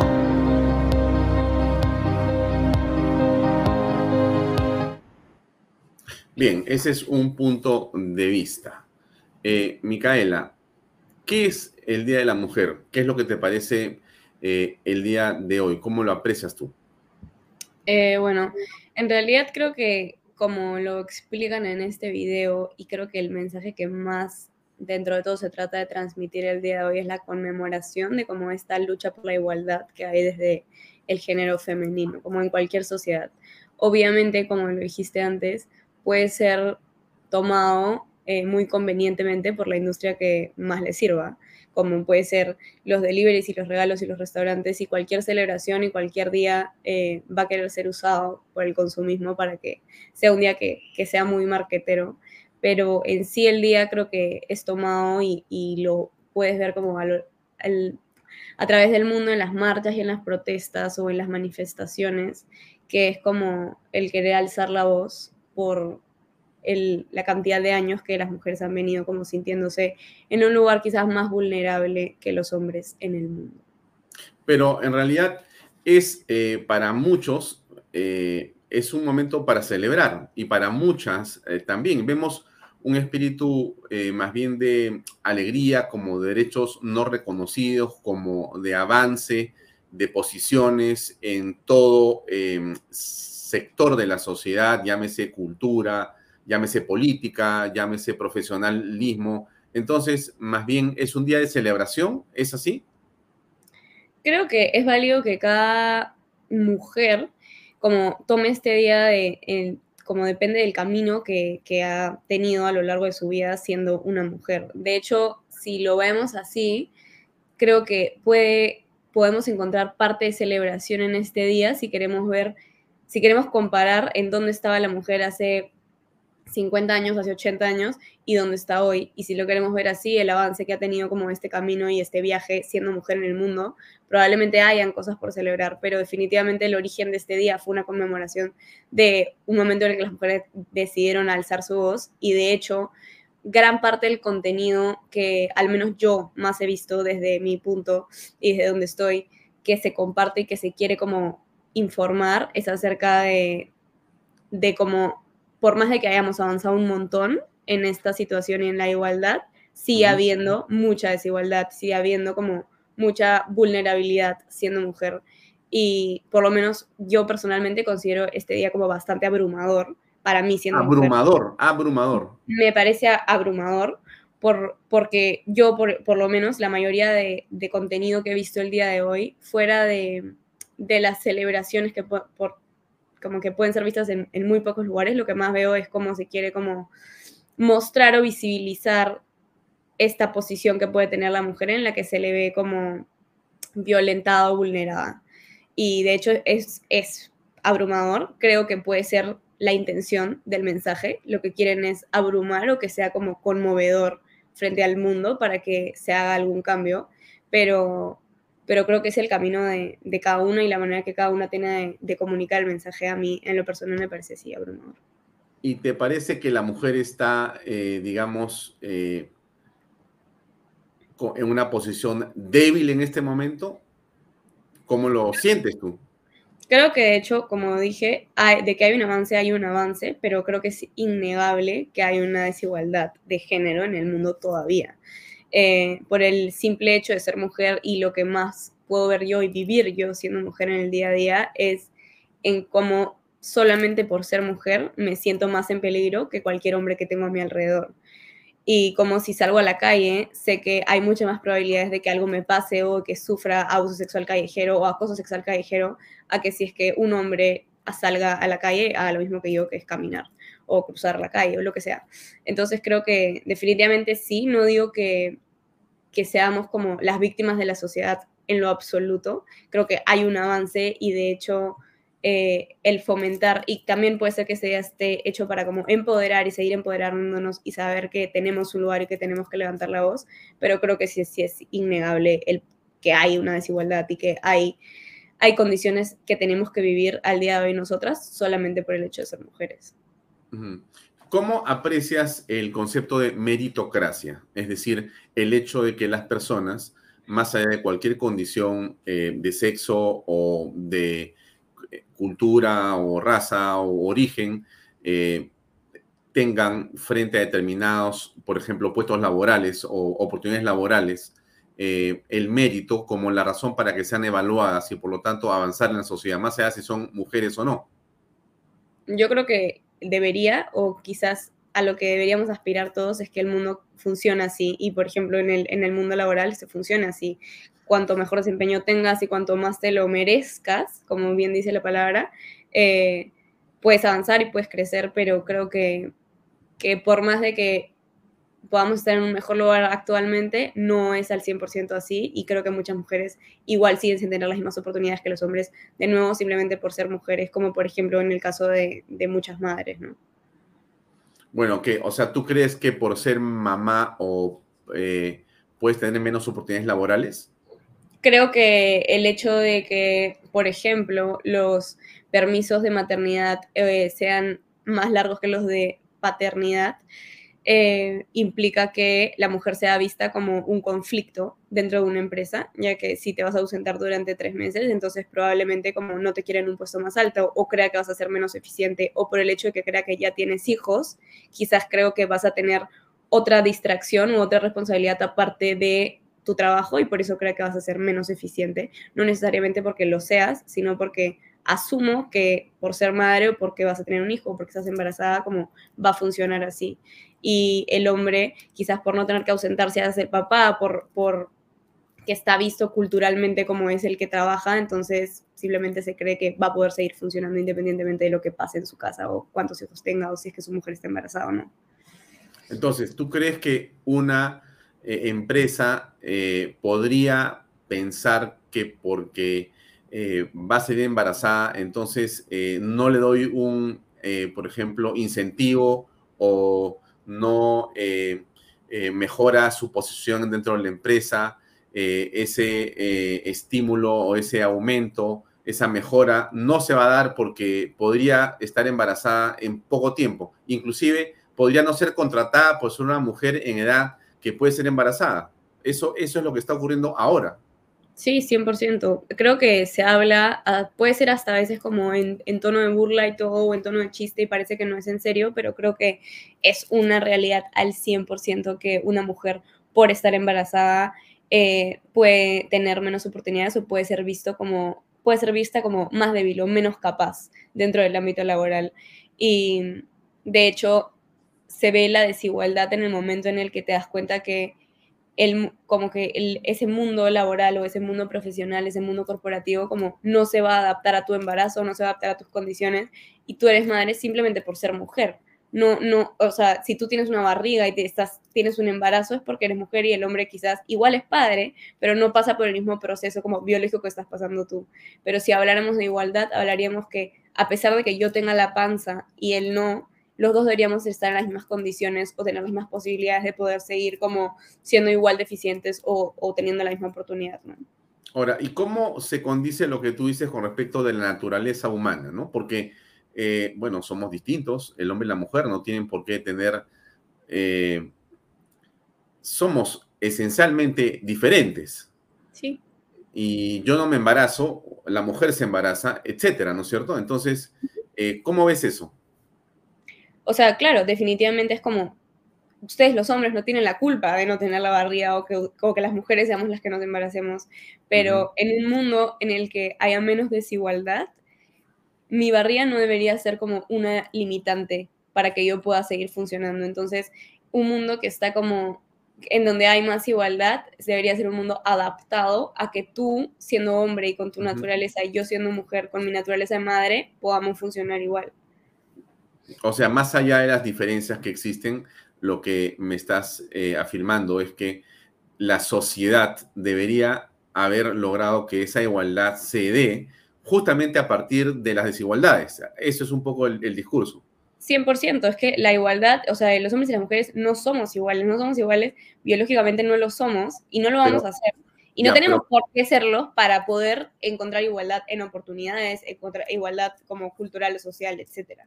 Bien, ese es un punto de vista. Eh, Micaela, ¿qué es el Día de la Mujer? ¿Qué es lo que te parece eh, el día de hoy? ¿Cómo lo aprecias tú? Eh, bueno, en realidad creo que como lo explican en este video, y creo que el mensaje que más dentro de todo se trata de transmitir el día de hoy es la conmemoración de cómo esta lucha por la igualdad que hay desde el género femenino, como en cualquier sociedad. Obviamente, como lo dijiste antes, puede ser tomado eh, muy convenientemente por la industria que más le sirva como puede ser los deliveries y los regalos y los restaurantes y cualquier celebración y cualquier día eh, va a querer ser usado por el consumismo para que sea un día que, sea muy marquetero. Pero en sí el día creo que es tomado y, lo puedes ver como a, a través del mundo en las marchas y en las protestas o en las manifestaciones, que es como el querer alzar la voz por, la cantidad de años que las mujeres han venido como sintiéndose en un lugar quizás más vulnerable que los hombres en el mundo. Pero en realidad es eh, para muchos, eh, es un momento para celebrar y para muchas eh, también. Vemos un espíritu más bien de alegría, como de derechos no reconocidos, como de avance, de posiciones en todo sector de la sociedad, llámese cultura, llámese política, llámese profesionalismo. Entonces, más bien es un día de celebración, ¿es así? Creo que es válido que cada mujer como tome este día de, como depende del camino que, que, ha tenido a lo largo de su vida siendo una mujer. De hecho, si lo vemos así, creo que puede, podemos encontrar parte de celebración en este día si queremos ver, si queremos comparar en dónde estaba la mujer hace 50 años, hace 80 años y dónde está hoy. Y si lo queremos ver así, el avance que ha tenido como este camino y este viaje siendo mujer en el mundo, probablemente hayan cosas por celebrar, pero definitivamente el origen de este día fue una conmemoración de un momento en el que las mujeres decidieron alzar su voz y de hecho gran parte del contenido que al menos yo más he visto desde mi punto y desde donde estoy, que se comparte y que se quiere como informar es acerca de, de cómo por más de que hayamos avanzado un montón en esta situación y en la igualdad, sigue habiendo mucha desigualdad, sigue habiendo como mucha vulnerabilidad siendo mujer. Y por lo menos yo personalmente considero este día como bastante abrumador para mí siendo abrumador, abrumador. Me parece abrumador por, porque yo por, por, lo menos la mayoría de, de, contenido que he visto el día de hoy, fuera de, de las celebraciones que por, como que pueden ser vistas en, muy pocos lugares. Lo que más veo es cómo se quiere como mostrar o visibilizar esta posición que puede tener la mujer en la que se le ve como violentada o vulnerada. Y de hecho es, es abrumador. Creo que puede ser la intención del mensaje, lo que quieren es abrumar o que sea como conmovedor frente al mundo para que se haga algún cambio, pero, pero creo que es el camino de, cada uno y la manera que cada uno tiene de, comunicar el mensaje a mí, en lo personal me parece así abrumador. ¿Y te parece que la mujer está, eh, digamos, eh, en una posición débil en este momento? ¿Cómo lo sientes tú? Creo que de hecho, como dije, de que hay un avance, hay un avance, pero creo que es innegable que hay una desigualdad de género en el mundo todavía. Eh, por el simple hecho de ser mujer y lo que más puedo ver yo y vivir yo siendo mujer en el día a día es en cómo solamente por ser mujer me siento más en peligro que cualquier hombre que tengo a mi alrededor. Y como si salgo a la calle, sé que hay muchas más probabilidades de que algo me pase o que sufra abuso sexual callejero o acoso sexual callejero a que si es que un hombre salga a la calle haga lo mismo que yo, que es caminar o cruzar la calle o lo que sea. Entonces creo que definitivamente sí, no digo que, que seamos como las víctimas de la sociedad en lo absoluto, creo que hay un avance y de hecho eh, el fomentar, y también puede ser que sea esté hecho para como empoderar y seguir empoderándonos y saber que tenemos un lugar y que tenemos que levantar la voz, pero creo que sí, sí es innegable el que hay una desigualdad y que hay, hay condiciones que tenemos que vivir al día de hoy nosotras solamente por el hecho de ser mujeres. ¿Cómo aprecias el concepto de meritocracia? Es decir, el hecho de que las personas, más allá de cualquier condición eh, de sexo o de cultura o raza o origen eh, tengan frente a determinados, por ejemplo, puestos laborales o oportunidades laborales, eh, el mérito como la razón para que sean evaluadas y por lo tanto avanzar en la sociedad, más allá si son mujeres o no. Yo creo que debería, o quizás a lo que deberíamos aspirar todos es que el mundo funcione así y, por ejemplo, en el, en el mundo laboral se funciona así. Cuanto mejor desempeño tengas y cuanto más te lo merezcas, como bien dice la palabra, eh, puedes avanzar y puedes crecer, pero creo que, que por más de que podamos estar en un mejor lugar actualmente, no es al 100% así y creo que muchas mujeres igual siguen sin tener las mismas oportunidades que los hombres, de nuevo simplemente por ser mujeres, como por ejemplo en el caso de, de muchas madres, ¿no? Bueno, que, o sea, ¿tú crees que por ser mamá o eh, puedes tener menos oportunidades laborales? creo que el hecho de que, por ejemplo, los permisos de maternidad eh, sean más largos que los de paternidad, eh, implica que la mujer sea vista como un conflicto dentro de una empresa, ya que si te vas a ausentar durante tres meses, entonces probablemente como no te quieren un puesto más alto o crea que vas a ser menos eficiente o por el hecho de que crea que ya tienes hijos, quizás creo que vas a tener otra distracción u otra responsabilidad aparte de tu trabajo y por eso creo que vas a ser menos eficiente, no necesariamente porque lo seas, sino porque asumo que por ser madre o porque vas a tener un hijo o porque estás embarazada, como va a funcionar así. Y el hombre, quizás por no tener que ausentarse a ser papá, por, por que está visto culturalmente como es el que trabaja, entonces simplemente se cree que va a poder seguir funcionando independientemente de lo que pase en su casa o cuántos hijos tenga o si es que su mujer está embarazada o no. Entonces, ¿tú crees que una eh, empresa eh, podría pensar que porque eh, va a ser embarazada, entonces no le doy un, por ejemplo, incentivo o no mejora su posición dentro de la empresa, ese estímulo o ese aumento, esa mejora no se va a dar porque podría estar embarazada en poco tiempo. Inclusive podría no ser contratada por ser una mujer en edad que puede ser embarazada. Eso, eso es lo que está ocurriendo ahora. Sí, 100%. Creo que se habla, ah, puede ser hasta a veces como en, tono de burla y todo, o en tono de chiste y parece que no es en serio, pero creo que es una realidad al 100% que una mujer por estar embarazada eh, puede tener menos oportunidades o puede ser visto como, puede ser vista como más débil o menos capaz dentro del ámbito laboral. Y de hecho, se ve la desigualdad en el momento en el que te das cuenta que el, como que ese mundo laboral o ese mundo profesional, ese mundo corporativo, como no se va a adaptar a tu embarazo, no se va a adaptar a tus condiciones y tú eres madre simplemente por ser mujer. No, no, o sea, si tú tienes una barriga y te estás, tienes un embarazo es porque eres mujer y el hombre quizás igual es padre, pero no pasa por el mismo proceso como biológico que estás pasando tú. Pero si habláramos de igualdad, hablaríamos que a pesar de que yo tenga la panza y él no, los dos deberíamos estar en las mismas condiciones o tener las mismas posibilidades de poder seguir como siendo igual deficientes o, o teniendo la misma oportunidad, ¿no? Ahora, ¿y cómo se condice lo que tú dices con respecto de la naturaleza humana, no? Porque, eh, bueno, somos distintos, el hombre y la mujer no tienen por qué tener, eh, somos esencialmente diferentes. Sí. Y yo no me embarazo, la mujer se embaraza, etcétera, ¿no es cierto? Entonces, eh, ¿cómo ves eso? O sea, claro, definitivamente es como ustedes los hombres no tienen la culpa de no tener la barriga o que, que las mujeres seamos las que nos embaracemos, pero en un mundo en el que haya menos desigualdad, mi barriga no debería ser como una limitante para que yo pueda seguir funcionando. Entonces, un mundo que está como en donde hay más igualdad, debería ser un mundo adaptado a que tú, siendo hombre y con tu naturaleza, y yo siendo mujer con mi naturaleza de madre, podamos funcionar igual. O sea, más allá de las diferencias que existen, lo que me estás eh, afirmando es que la sociedad debería haber logrado que esa igualdad se dé justamente a partir de las desigualdades. Eso es un poco el, discurso. 100%, es que la igualdad, o sea, los hombres y las mujeres no somos iguales, no somos iguales, biológicamente no lo somos y no lo vamos a hacer. Y no tenemos por qué serlo para poder encontrar igualdad en oportunidades, encontrar igualdad como cultural, social, etc.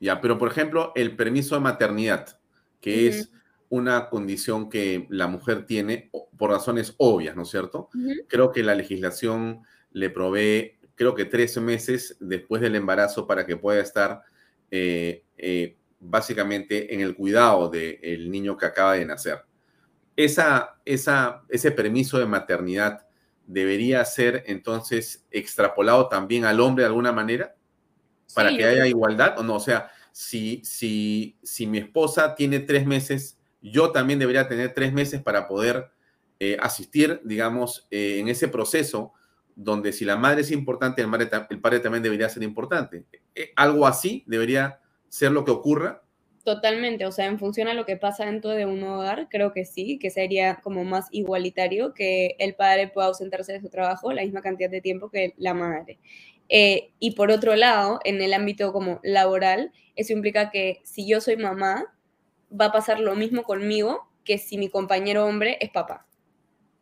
Ya, pero por ejemplo, el permiso de maternidad que es una condición que la mujer tiene por razones obvias, ¿no es cierto? Creo que la legislación le provee, creo que tres meses después del embarazo para que pueda estar eh, eh, básicamente en el cuidado del niño que acaba de nacer. Esa, esa, ese permiso de maternidad debería ser entonces extrapolado también al hombre de alguna manera para que haya igualdad o no, o sea, si, si, si mi esposa tiene tres meses, yo también debería tener tres meses para poder eh, asistir, digamos, eh, en ese proceso donde si la madre es importante, el, el padre también debería ser importante. Eh, ¿Algo así debería ser lo que ocurra? Totalmente, o sea, en función a lo que pasa dentro de un hogar, creo que sí, que sería como más igualitario que el padre pueda ausentarse de su trabajo la misma cantidad de tiempo que la madre. Eh, y por otro lado, en el ámbito como laboral, eso implica que si yo soy mamá, va a pasar lo mismo conmigo que si mi compañero hombre es papá.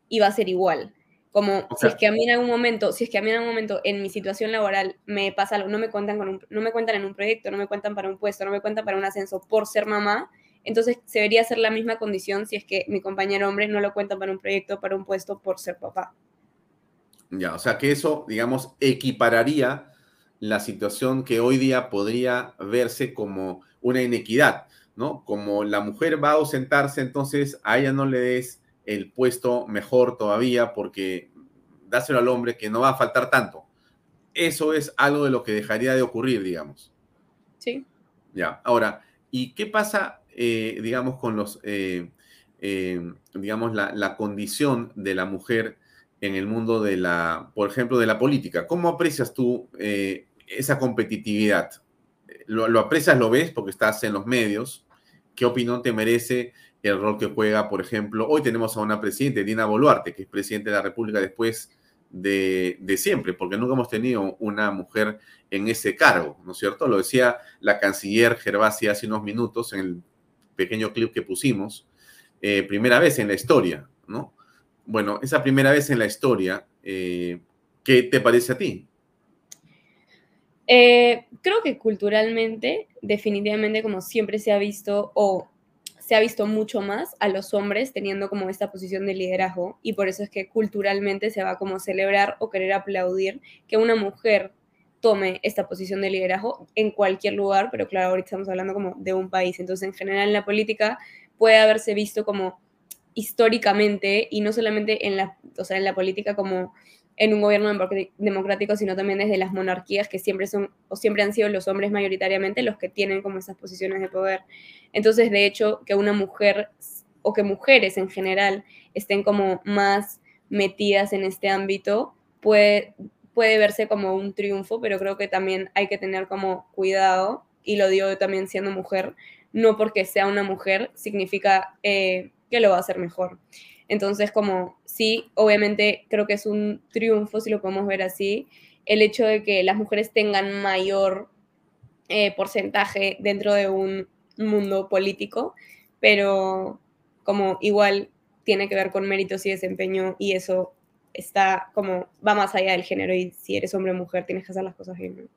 Y va a ser igual. Como si es que a mí en algún momento, si es que a mí en algún momento en mi situación laboral me pasa algo, no me cuentan con no me cuentan en un proyecto, no me cuentan para un puesto, no me cuentan para un ascenso por ser mamá, entonces se debería ser la misma condición si es que mi compañero hombre no lo cuenta para un proyecto, para un puesto por ser papá. Ya, o sea que eso, digamos, equipararía la situación que hoy día podría verse como una inequidad, ¿no? Como la mujer va a ausentarse, entonces a ella no le des el puesto mejor todavía porque dáselo al hombre que no va a faltar tanto. Eso es algo de lo que dejaría de ocurrir, digamos. Sí. Ya, ahora, ¿y qué pasa, eh, digamos, con los, eh, eh, digamos, la, la condición de la mujer? En el mundo de la, por ejemplo, de la política. ¿Cómo aprecias tú eh, esa competitividad? ¿Lo, aprecias, lo ves porque estás en los medios? ¿Qué opinión te merece el rol que juega, por ejemplo? Hoy tenemos a una presidenta, Dina Boluarte, que es presidente de la República después de, de, siempre, porque nunca hemos tenido una mujer en ese cargo, ¿no es cierto? Lo decía la canciller Gervasi hace unos minutos en el pequeño clip que pusimos. Eh, primera vez en la historia, ¿no? Bueno, esa primera vez en la historia, eh, ¿qué te parece a ti? Eh, creo que culturalmente, definitivamente, como siempre se ha visto, o se ha visto mucho más a los hombres teniendo como esta posición de liderazgo, y por eso es que culturalmente se va como celebrar o querer aplaudir que una mujer tome esta posición de liderazgo en cualquier lugar, pero claro, ahorita estamos hablando como de un país, entonces en general en la política puede haberse visto como históricamente y no solamente en la, o sea, en la política como en un gobierno democrático, sino también desde las monarquías que siempre son o siempre han sido los hombres mayoritariamente los que tienen como esas posiciones de poder. Entonces, de hecho, que una mujer o que mujeres en general estén como más metidas en este ámbito puede, puede verse como un triunfo, pero creo que también hay que tener como cuidado, y lo digo también siendo mujer, no porque sea una mujer significa eh, que lo va a hacer mejor. Entonces, como sí, obviamente creo que es un triunfo, si lo podemos ver así, el hecho de que las mujeres tengan mayor eh, porcentaje dentro de un mundo político, pero como igual tiene que ver con méritos y desempeño y eso está como, va más allá del género y si eres hombre o mujer tienes que hacer las cosas bien.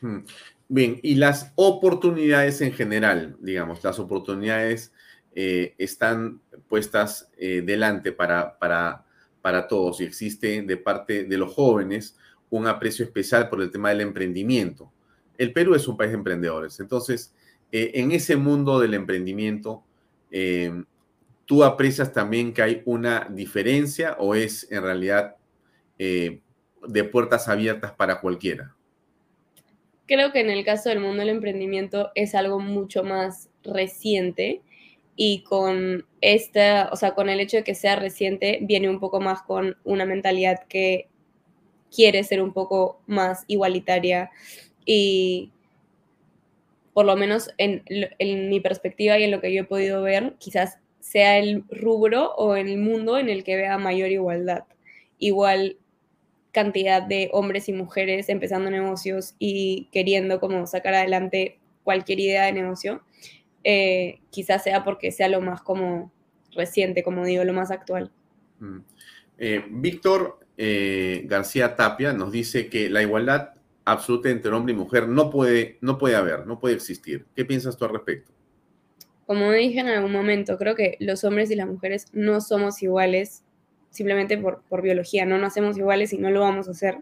Hmm. Bien, y las oportunidades en general, digamos, las oportunidades eh, están puestas eh, delante para, para, para todos y existe de parte de los jóvenes un aprecio especial por el tema del emprendimiento. El Perú es un país de emprendedores, entonces, eh, en ese mundo del emprendimiento, ¿tú aprecias también que hay una diferencia o es en realidad de puertas abiertas para cualquiera? Creo que en el caso del mundo del emprendimiento es algo mucho más reciente y con esta, o sea, con el hecho de que sea reciente, viene un poco más con una mentalidad que quiere ser un poco más igualitaria y por lo menos en, en, mi perspectiva y en lo que yo he podido ver, quizás sea el rubro o el mundo en el que vea mayor igualdad. Igual cantidad de hombres y mujeres empezando negocios y queriendo como sacar adelante cualquier idea de negocio. Eh, quizás sea porque sea lo más como reciente, como digo, lo más actual. Mm. Eh, Víctor eh, García Tapia nos dice que la igualdad absoluta entre hombre y mujer no puede, no puede haber, no puede existir. ¿Qué piensas tú al respecto? Como dije en algún momento, creo que los hombres y las mujeres no somos iguales simplemente por, por biología, no nacemos iguales y no lo vamos a hacer,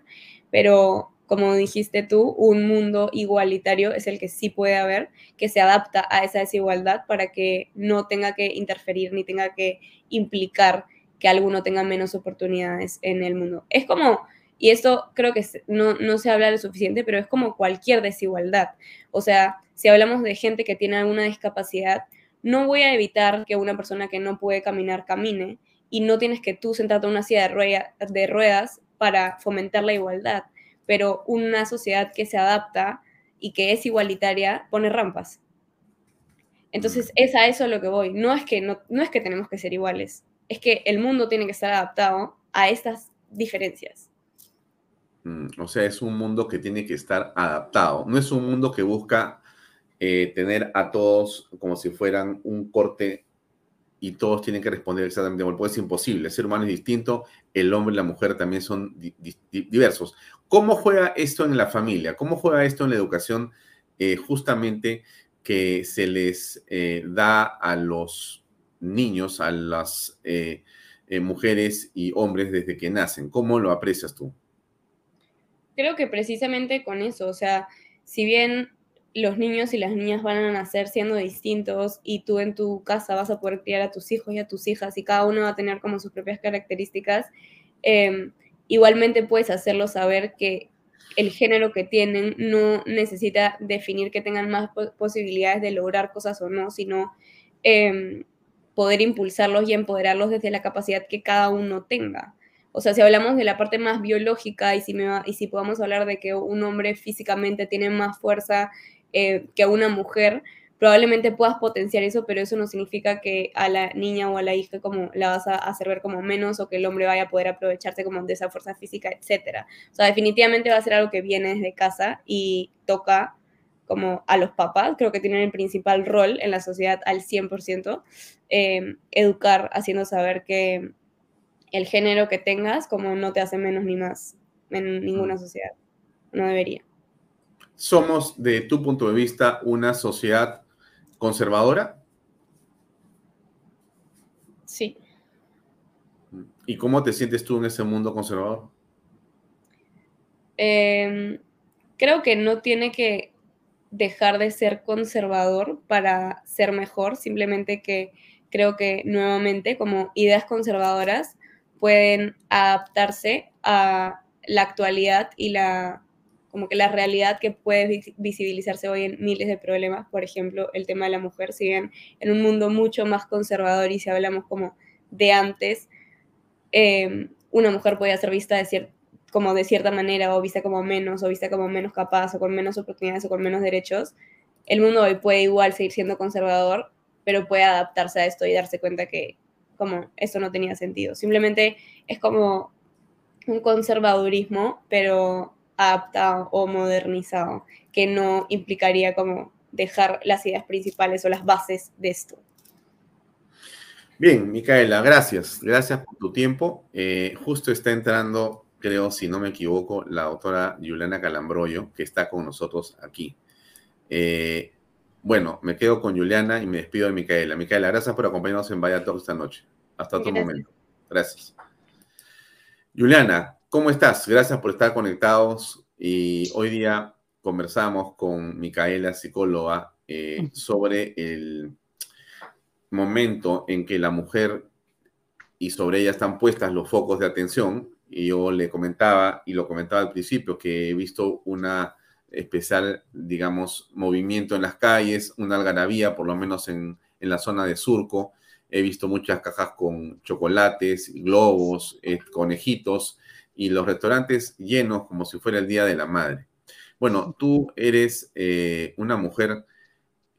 pero como dijiste tú, un mundo igualitario es el que sí puede haber, que se adapta a esa desigualdad para que no tenga que interferir ni tenga que implicar que alguno tenga menos oportunidades en el mundo. Es como, y esto creo que no, no se habla lo suficiente, pero es como cualquier desigualdad. O sea, si hablamos de gente que tiene alguna discapacidad, no voy a evitar que una persona que no puede caminar camine y no tienes que tú sentarte en una silla de, de ruedas para fomentar la igualdad pero una sociedad que se adapta y que es igualitaria pone rampas. Entonces, mm. es a eso lo que voy. No es que, no, es que tenemos que ser iguales, es que el mundo tiene que estar adaptado a estas diferencias. Mm, o sea, es un mundo que tiene que estar adaptado. No es un mundo que busca eh, tener a todos como si fueran un corte y todos tienen que responder exactamente igual. Pues es imposible. El ser humano es distinto, el hombre y la mujer también son diversos. ¿Cómo juega esto en la familia? ¿Cómo juega esto en la educación eh, justamente que se les eh, da a los niños, a las eh, mujeres y hombres desde que nacen? ¿Cómo lo aprecias tú? Creo que precisamente con eso, o sea, si bien los niños y las niñas van a nacer siendo distintos y tú en tu casa vas a poder criar a tus hijos y a tus hijas y cada uno va a tener como sus propias características, eh, igualmente puedes hacerlo saber que el género que tienen no necesita definir que tengan más posibilidades de lograr cosas o no, sino em, poder impulsarlos y empoderarlos desde la capacidad que cada uno tenga. O sea, si hablamos de la parte más biológica y si, me y si podamos hablar de que un hombre físicamente tiene más fuerza eh, que una mujer, probablemente puedas potenciar eso, pero eso no significa que a la niña o a la hija como la vas a hacer ver como menos o que el hombre vaya a poder aprovecharse como de esa fuerza física, etcétera. O sea, definitivamente va a ser algo que viene desde casa y toca como a los papás, creo que tienen el principal rol en la sociedad al 100%, eh, educar haciendo saber que el género que tengas como no te hace menos ni más en ninguna sociedad, no debería. Somos, de tu punto de vista, una sociedad conservadora? Sí. ¿Y cómo te sientes tú en ese mundo conservador? Em, creo que no tiene que dejar de ser conservador para ser mejor, simplemente que creo que nuevamente como ideas conservadoras pueden adaptarse a la actualidad y la como que la realidad que puede visibilizarse hoy en miles de problemas, por ejemplo, el tema de la mujer, si bien en un mundo mucho más conservador y si hablamos como de antes, em, una mujer podía ser vista de como de cierta manera o vista como menos o vista como menos capaz o con menos oportunidades o con menos derechos, el mundo hoy puede igual seguir siendo conservador, pero puede adaptarse a esto y darse cuenta que como esto no tenía sentido. Simplemente es como un conservadurismo, pero adaptado o modernizado, que no implicaría como dejar las ideas principales o las bases de esto. Bien, Micaela, gracias. Gracias por tu tiempo. Eh, justo está entrando, creo, si no me equivoco, la doctora Juliana Calambroyo, que está con nosotros aquí. Eh, bueno, me quedo con Juliana y me despido de Micaela. Micaela, gracias por acompañarnos en Vaya Talk esta noche. Hasta otro momento. Gracias. Juliana, ¿cómo estás? Gracias por estar conectados y hoy día conversamos con Micaela, psicóloga, eh, sobre el momento en que la mujer y sobre ella están puestas los focos de atención. Y yo le comentaba, y lo comentaba al principio, que he visto una especial, digamos, movimiento en las calles, una algarabía, por lo menos en, en la zona de Surco. He visto muchas cajas con chocolates, globos, eh, conejitos y los restaurantes llenos como si fuera el Día de la Madre. Bueno, tú eres eh, una mujer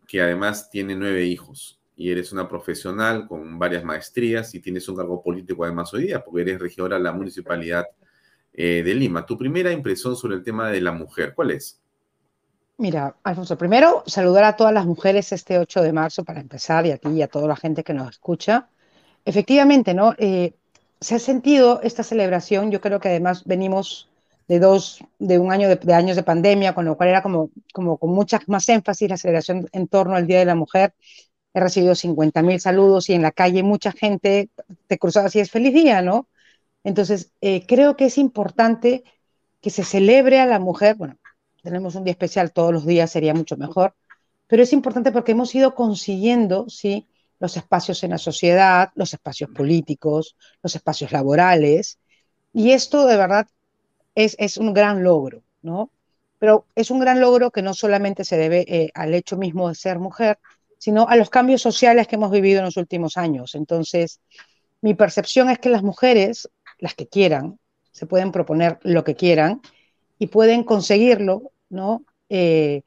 que además tiene nueve hijos y eres una profesional con varias maestrías y tienes un cargo político además hoy día porque eres regidora de la municipalidad eh, de Lima. Tu primera impresión sobre el tema de la mujer, ¿cuál es? Mira, Alfonso, primero saludar a todas las mujeres este 8 de marzo para empezar y a y a toda la gente que nos escucha. Efectivamente, ¿no? Eh, se ha sentido esta celebración, yo creo que además venimos de dos, de un año de, años de pandemia, con lo cual era como, como con mucha más énfasis la celebración en torno al Día de la Mujer. He recibido 50.000 saludos y en la calle mucha gente te cruzaba así, es feliz día, ¿no? Entonces, eh, creo que es importante que se celebre a la mujer, bueno, tenemos un día especial todos los días, sería mucho mejor, pero es importante porque hemos ido consiguiendo, ¿sí? Los espacios en la sociedad, los espacios políticos, los espacios laborales, y esto de verdad es, es un gran logro, ¿no? Pero es un gran logro que no solamente se debe eh, al hecho mismo de ser mujer, sino a los cambios sociales que hemos vivido en los últimos años. Entonces, mi percepción es que las mujeres, las que quieran, se pueden proponer lo que quieran y pueden conseguirlo ¿no? Eh,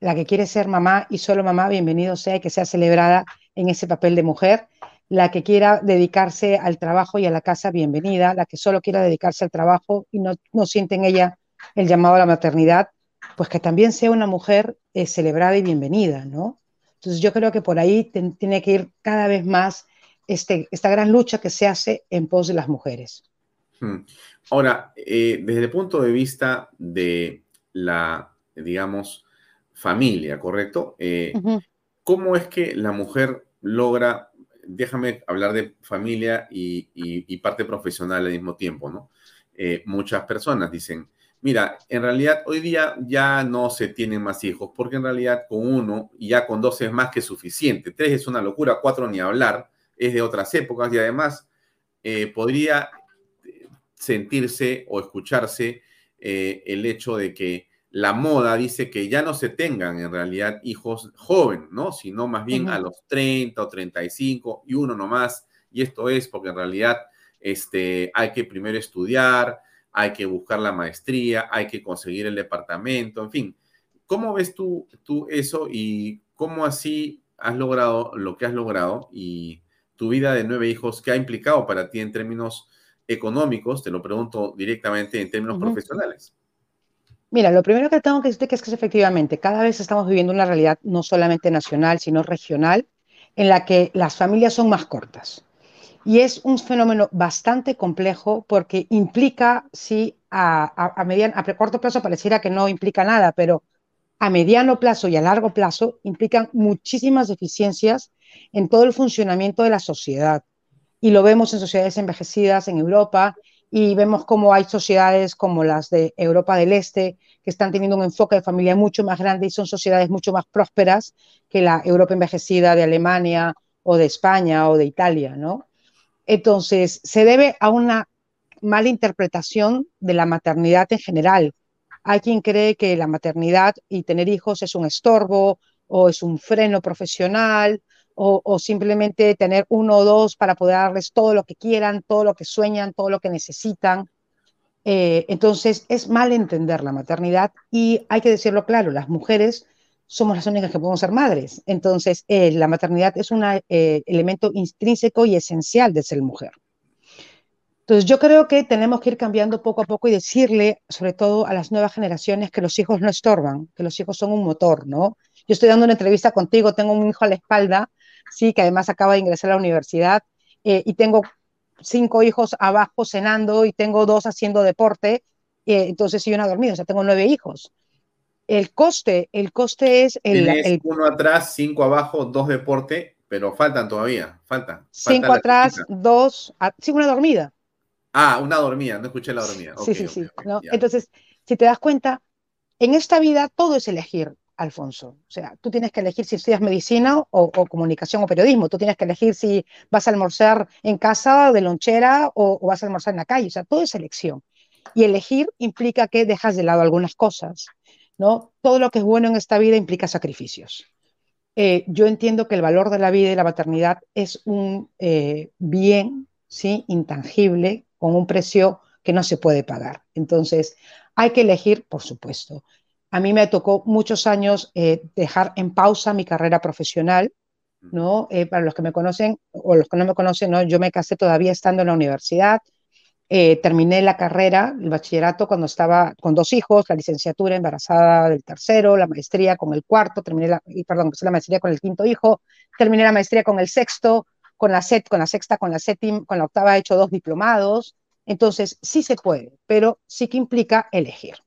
la que quiere ser mamá y solo mamá, bienvenido sea y que sea celebrada en ese papel de mujer. La que quiera dedicarse al trabajo y a la casa, bienvenida. La que solo quiera dedicarse al trabajo y no, no siente en ella el llamado a la maternidad, pues que también sea una mujer eh, celebrada y bienvenida, ¿no? Entonces yo creo que por ahí tiene que ir cada vez más este, esta gran lucha que se hace en pos de las mujeres. Hmm. Ahora, eh, desde el punto de vista de la, digamos, familia, ¿correcto? Eh, ¿Cómo es que la mujer logra, déjame hablar de familia y, parte profesional al mismo tiempo, ¿no? Eh, muchas personas dicen, mira, en realidad hoy día ya no se tienen más hijos, porque en realidad con uno y ya con dos es más que suficiente. Tres es una locura, cuatro ni hablar, es de otras épocas y además eh, podría sentirse o escucharse eh, el hecho de que la moda dice que ya no se tengan en realidad hijos jóvenes, ¿no? Sino más bien a los 30 o 35 y uno nomás. Y esto es porque en realidad este, hay que primero estudiar, hay que buscar la maestría, hay que conseguir el departamento, en fin. ¿Cómo ves tú, tú eso y cómo así has logrado lo que has logrado y tu vida de nueve hijos, qué ha implicado para ti en términos económicos, te lo pregunto directamente en términos profesionales. Mira, lo primero que tengo que decir es que efectivamente cada vez estamos viviendo una realidad no solamente nacional, sino regional, en la que las familias son más cortas. Y es un fenómeno bastante complejo porque implica, sí, a, a, mediano, a corto plazo pareciera que no implica nada, pero a mediano plazo y a largo plazo implican muchísimas deficiencias en todo el funcionamiento de la sociedad y lo vemos en sociedades envejecidas en Europa y vemos cómo hay sociedades como las de Europa del Este que están teniendo un enfoque de familia mucho más grande y son sociedades mucho más prósperas que la Europa envejecida de Alemania o de España o de Italia, ¿no? Entonces, se debe a una mala interpretación de la maternidad en general. Hay quien cree que la maternidad y tener hijos es un estorbo o es un freno profesional o, simplemente tener uno o dos para poder darles todo lo que quieran, todo lo que sueñan, todo lo que necesitan. Eh, entonces, es mal entender la maternidad y hay que decirlo claro, las mujeres somos las únicas que podemos ser madres. Entonces, eh, la maternidad es un eh, elemento intrínseco y esencial de ser mujer. Entonces yo creo que tenemos que ir cambiando poco a poco y decirle, sobre todo a las nuevas generaciones, que los hijos no estorban, que los hijos son un motor, ¿no? Yo estoy dando una entrevista contigo, tengo un hijo a la espalda, sí, que además acaba de ingresar a la universidad, eh, y tengo cinco hijos abajo cenando y tengo dos haciendo deporte, eh, entonces yo no he dormido, o sea, tengo nueve hijos. El coste, el coste es el, uno atrás, cinco abajo, dos deporte, pero faltan todavía, faltan. Cinco atrás, dos, sí, una dormida. Ah, una dormida, no escuché la dormida. sí, sí, sí. Entonces, si te das cuenta, en esta vida todo es elegir. Alfonso. O sea, tú tienes que elegir si estudias medicina o, comunicación o periodismo. Tú tienes que elegir si vas a almorzar en casa de lonchera o, vas a almorzar en la calle. O sea, todo es elección. Y elegir implica que dejas de lado algunas cosas. ¿no? Todo lo que es bueno en esta vida implica sacrificios. Eh, yo entiendo que el valor de la vida y la maternidad es un eh, bien ¿sí? intangible con un precio que no se puede pagar. Entonces, hay que elegir, por supuesto. A mí me tocó muchos años eh, dejar en pausa mi carrera profesional, ¿no? Eh, para los que me conocen o los que no me conocen, ¿no? Yo me casé todavía estando en la universidad, eh, terminé la carrera, el bachillerato cuando estaba con dos hijos, la licenciatura embarazada del tercero, la maestría con el cuarto, terminé la, perdón, la maestría con el quinto hijo, terminé la maestría con el sexto, con la, set, con la sexta, con la séptima, con la octava he hecho dos diplomados, entonces sí se puede, pero sí que implica elegir.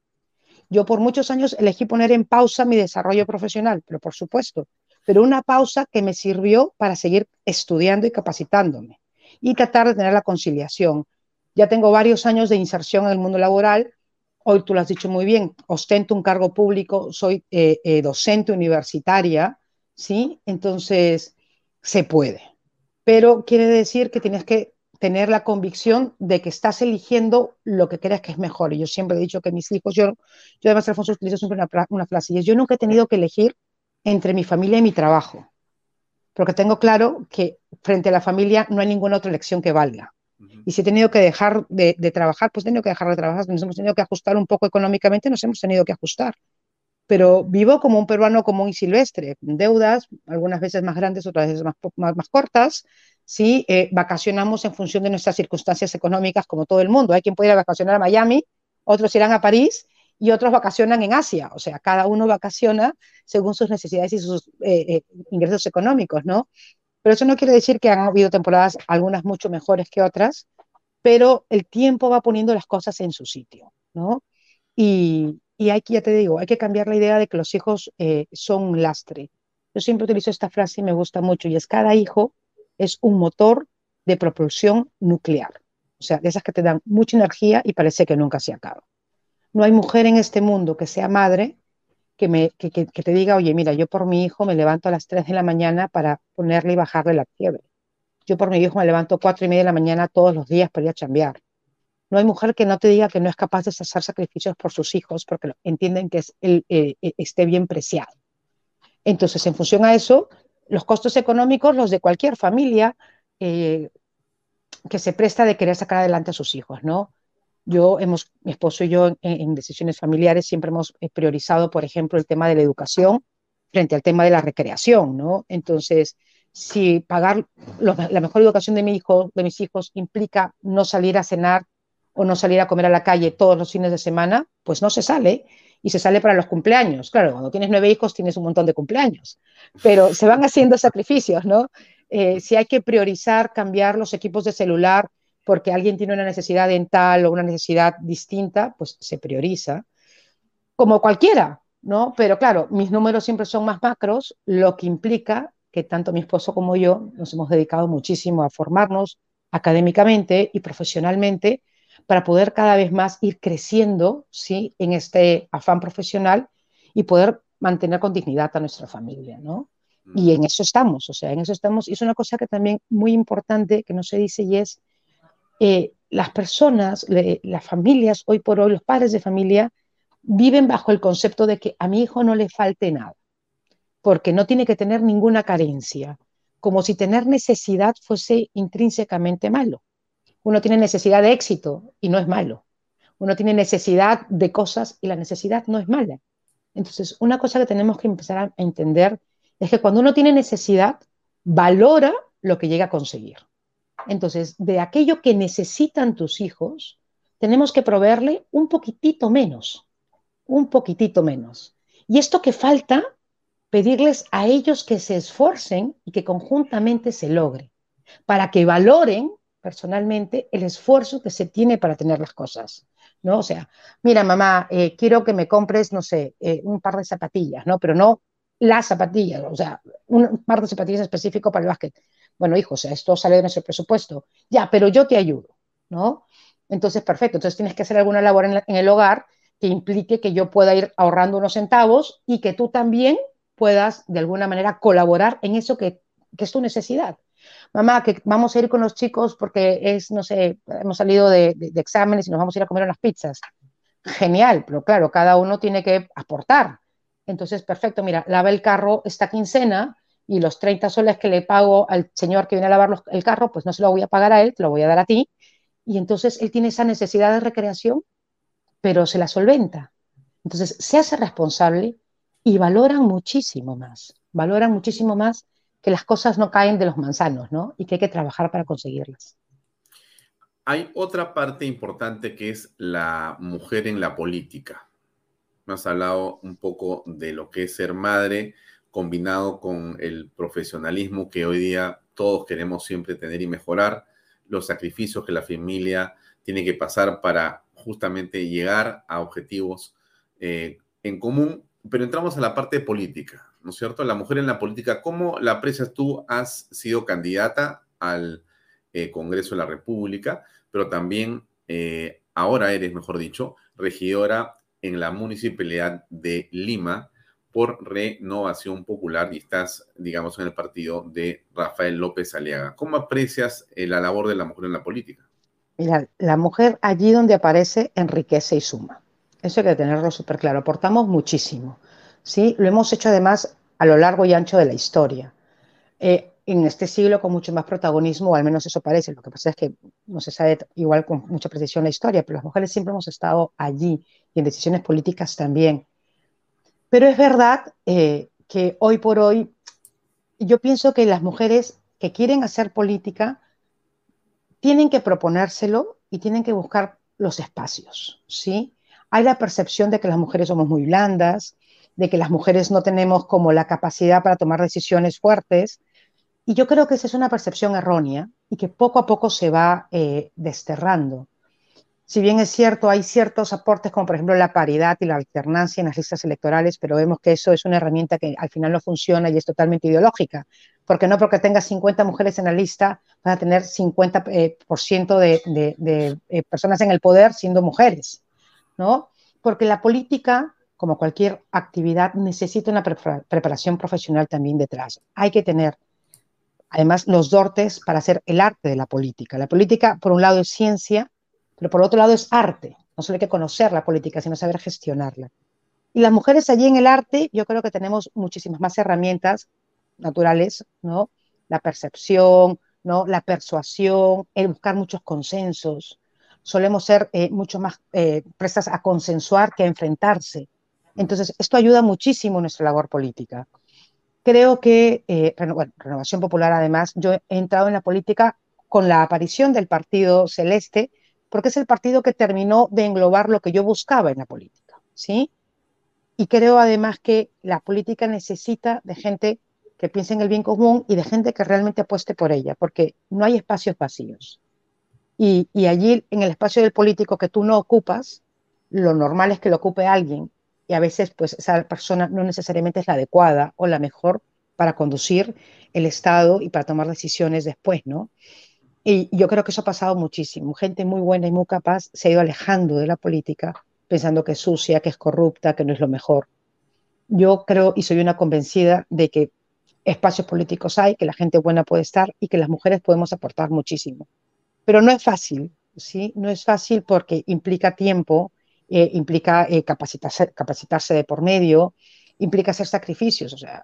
Yo por muchos años elegí poner en pausa mi desarrollo profesional, pero por supuesto, pero una pausa que me sirvió para seguir estudiando y capacitándome y tratar de tener la conciliación. Ya tengo varios años de inserción en el mundo laboral. Hoy tú lo has dicho muy bien, ostento un cargo público, soy eh, eh, docente universitaria, ¿sí? Entonces, se puede. Pero quiere decir que tienes que tener la convicción de que estás eligiendo lo que creas que es mejor. Y yo siempre he dicho que mis hijos, yo, yo además, Alfonso, utilizo siempre una, una frase, y es, yo nunca he tenido que elegir entre mi familia y mi trabajo, porque tengo claro que frente a la familia no hay ninguna otra elección que valga. Y si he tenido que dejar de, de, trabajar, pues he tenido que dejar de trabajar, nos hemos tenido que ajustar un poco económicamente, nos hemos tenido que ajustar. Pero vivo como un peruano común y silvestre, deudas, algunas veces más grandes, otras veces más, más, cortas, ¿sí? Eh, vacacionamos en función de nuestras circunstancias económicas como todo el mundo. Hay quien puede ir a vacacionar a Miami, otros irán a París y otros vacacionan en Asia. O sea, cada uno vacaciona según sus necesidades y sus eh, eh, ingresos económicos, ¿no? Pero eso no quiere decir que han habido temporadas, algunas mucho mejores que otras, pero el tiempo va poniendo las cosas en su sitio, ¿no? Y, y hay que, ya te digo, hay que cambiar la idea de que los hijos son un lastre. Yo siempre utilizo esta frase y me gusta mucho, y es cada hijo es un motor de propulsión nuclear. O sea, de esas que te dan mucha energía y parece que nunca se acaba. No hay mujer en este mundo que sea madre que, me, que, te diga, oye, mira, yo por mi hijo me levanto a las 3 de la mañana para ponerle y bajarle la fiebre. Yo por mi hijo me levanto a 4 y media de la mañana todos los días para ir a chambear. No hay mujer que no te diga que no es capaz de hacer sacrificios por sus hijos porque entienden que es eh, eh, esté bien preciado. Entonces, en función a eso, los costos económicos, los de cualquier familia eh, que se presta de querer sacar adelante a sus hijos, ¿no? Yo, hemos, mi esposo y yo en, decisiones familiares siempre hemos priorizado, por ejemplo, el tema de la educación frente al tema de la recreación, ¿no? Entonces, si pagar la mejor educación de mi hijo, de mis hijos, implica no salir a cenar o no salir a comer a la calle todos los fines de semana, pues no se sale y se sale para los cumpleaños. Claro, cuando tienes nueve hijos tienes un montón de cumpleaños, pero se van haciendo (laughs) sacrificios, ¿no? Eh, si hay que priorizar cambiar los equipos de celular porque alguien tiene una necesidad dental o una necesidad distinta, pues se prioriza, como cualquiera, ¿no? Pero claro, mis números siempre son más macros, lo que implica que tanto mi esposo como yo nos hemos dedicado muchísimo a formarnos académicamente y profesionalmente para poder cada vez más ir creciendo ¿sí? en este afán profesional y poder mantener con dignidad a nuestra familia, ¿no? Y en eso estamos, o sea, en eso estamos. Y es una cosa que también muy importante que no se dice y es, eh, las personas, las familias, hoy por hoy, los padres de familia, viven bajo el concepto de que a mi hijo no le falte nada, porque no tiene que tener ninguna carencia, como si tener necesidad fuese intrínsecamente malo. Uno tiene necesidad de éxito y no es malo. Uno tiene necesidad de cosas y la necesidad no es mala. Entonces, una cosa que tenemos que empezar a entender es que cuando uno tiene necesidad, valora lo que llega a conseguir. Entonces, de aquello que necesitan tus hijos, tenemos que proveerle un poquitito menos, un poquitito menos. Y esto que falta, pedirles a ellos que se esfuercen y que conjuntamente se logre, para que valoren personalmente el esfuerzo que se tiene para tener las cosas. ¿no? O sea, mira, mamá, eh, quiero que me compres, no sé, eh, un par de zapatillas, ¿no? Pero no las zapatillas, o sea, un par de zapatillas específico para el básquet. Bueno, hijo, o sea, esto sale de nuestro presupuesto. Ya, pero yo te ayudo, ¿no? Entonces, perfecto. Entonces tienes que hacer alguna labor en, en el hogar que implique que yo pueda ir ahorrando unos centavos y que tú también puedas, de alguna manera, colaborar en eso que, que es tu necesidad mamá, que vamos a ir con los chicos porque es, no sé, hemos salido de, exámenes y nos vamos a ir a comer unas pizzas. Genial, pero claro, cada uno tiene que aportar. Entonces, perfecto, mira, lava el carro esta quincena y los 30 soles que le pago al señor que viene a lavar el carro, pues no se lo voy a pagar a él, te lo voy a dar a ti. Y entonces él tiene esa necesidad de recreación, pero se la solventa. Entonces, se hace responsable y valoran muchísimo más, valoran muchísimo más que las cosas no caen de los manzanos, ¿no? Y que hay que trabajar para conseguirlas. Hay otra parte importante que es la mujer en la política. Me has hablado un poco de lo que es ser madre combinado con el profesionalismo que hoy día todos queremos siempre tener y mejorar, los sacrificios que la familia tiene que pasar para justamente llegar a objetivos eh, en común, pero entramos a la parte política. ¿No es cierto? La mujer en la política, ¿cómo la aprecias tú? Has sido candidata al eh, Congreso de la República, pero también eh, ahora eres, mejor dicho, regidora en la municipalidad de Lima por Renovación Popular y estás, digamos, en el partido de Rafael López Aliaga. ¿Cómo aprecias eh, la labor de la mujer en la política? Mira, la mujer allí donde aparece enriquece y suma. Eso hay que tenerlo súper claro. Aportamos muchísimo. ¿Sí? Lo hemos hecho además a lo largo y ancho de la historia. Eh, en este siglo con mucho más protagonismo, al menos eso parece. Lo que pasa es que no se sabe igual con mucha precisión la historia, pero las mujeres siempre hemos estado allí y en decisiones políticas también. Pero es verdad eh, que hoy por hoy yo pienso que las mujeres que quieren hacer política tienen que proponérselo y tienen que buscar los espacios, ¿sí? Hay la percepción de que las mujeres somos muy blandas, de que las mujeres no tenemos como la capacidad para tomar decisiones fuertes. Y yo creo que esa es una percepción errónea y que poco a poco se va eh, desterrando. Si bien es cierto, hay ciertos aportes como por ejemplo la paridad y la alternancia en las listas electorales, pero vemos que eso es una herramienta que al final no funciona y es totalmente ideológica, porque no porque tengas 50 mujeres en la lista van a tener 50% eh, por ciento de, de eh, personas en el poder siendo mujeres, ¿no? Porque la política como cualquier actividad, necesita una preparación profesional también detrás. Hay que tener, además, los dotes para hacer el arte de la política. La política, por un lado, es ciencia, pero por otro lado es arte. No solo hay que conocer la política, sino saber gestionarla. Y las mujeres allí en el arte, yo creo que tenemos muchísimas más herramientas naturales, ¿no? La percepción, ¿no? La persuasión, el buscar muchos consensos. Solemos ser eh, mucho más eh, prestas a consensuar que a enfrentarse entonces, esto ayuda muchísimo en nuestra labor política. Creo que, eh, Renovación Popular, además, yo he entrado en la política con la aparición del Partido Celeste, porque es el partido que terminó de englobar lo que yo buscaba en la política, ¿sí? Y creo además que la política necesita de gente que piense en el bien común y de gente que realmente apueste por ella, porque no hay espacios vacíos. Y, y allí, en el espacio del político que tú no ocupas, lo normal es que lo ocupe alguien y a veces pues esa persona no necesariamente es la adecuada o la mejor para conducir el Estado y para tomar decisiones después, ¿no? Y yo creo que eso ha pasado muchísimo. Gente muy buena y muy capaz se ha ido alejando de la política pensando que es sucia, que es corrupta, que no es lo mejor. Yo creo y soy una convencida de que espacios políticos hay, que la gente buena puede estar y que las mujeres podemos aportar muchísimo. Pero no es fácil, ¿sí? No es fácil porque implica tiempo, eh, implica eh, capacitarse, capacitarse de por medio, implica hacer sacrificios. O sea,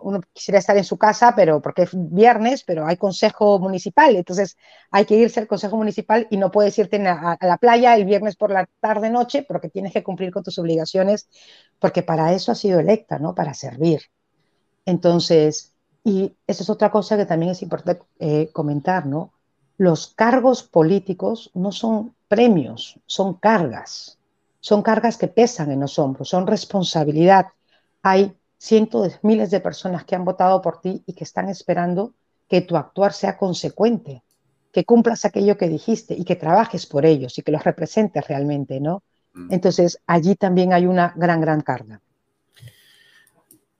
uno quisiera estar en su casa, pero porque es viernes, pero hay consejo municipal, entonces hay que irse al consejo municipal y no puedes irte a, la playa el viernes por la tarde noche porque tienes que cumplir con tus obligaciones, porque para eso has sido electa, ¿no? Para servir. Entonces, y eso es otra cosa que también es importante eh, comentar, ¿no? los cargos políticos no son premios, son cargas. Son cargas que pesan en los hombros, son responsabilidad. Hay cientos de miles de personas que han votado por ti y que están esperando que tu actuar sea consecuente, que cumplas aquello que dijiste y que trabajes por ellos y que los representes realmente, ¿no? Mm. Entonces, allí también hay una gran, gran carga.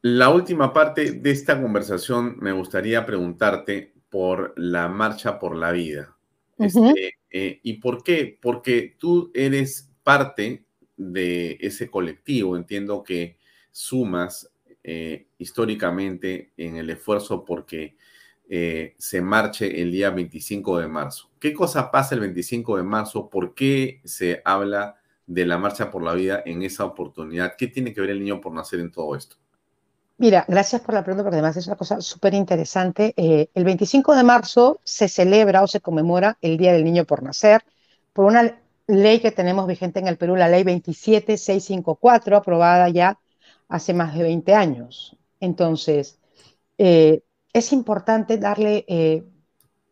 La última parte de esta conversación me gustaría preguntarte por la marcha por la vida. Este, eh, ¿Y por qué? Porque tú eres parte de ese colectivo. Entiendo que sumas eh, históricamente en el esfuerzo porque eh, se marche el día 25 de marzo. ¿Qué cosa pasa el 25 de marzo? ¿Por qué se habla de la marcha por la vida en esa oportunidad? ¿Qué tiene que ver el niño por nacer en todo esto? Mira, gracias por la pregunta, porque además es una cosa súper interesante. Eh, el 25 de marzo se celebra o se conmemora el Día del Niño por Nacer por una ley que tenemos vigente en el Perú, la ley 27654, aprobada ya hace más de 20 años. Entonces, eh, es importante darle eh,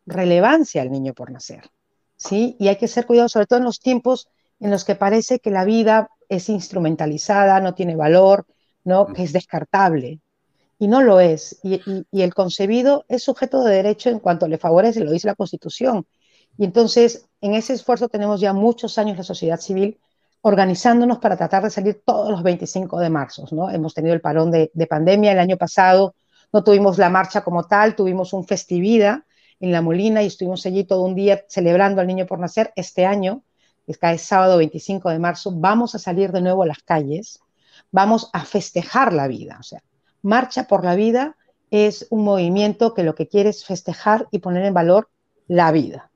relevancia al niño por nacer, ¿sí? Y hay que ser cuidadosos, sobre todo en los tiempos en los que parece que la vida es instrumentalizada, no tiene valor, ¿no? que es descartable. Y no lo es. Y, el concebido es sujeto de derecho en cuanto le favorece, lo dice la Constitución. Y entonces, en ese esfuerzo tenemos ya muchos años la sociedad civil organizándonos para tratar de salir todos los 25 de marzo. ¿no? Hemos tenido el parón de, pandemia el año pasado, no tuvimos la marcha como tal, tuvimos un festivida en La Molina y estuvimos allí todo un día celebrando al niño por nacer. Este año, que es sábado 25 de marzo, vamos a salir de nuevo a las calles vamos a festejar la vida. O sea, Marcha por la Vida es un movimiento que lo que quiere es festejar y poner en valor la vida.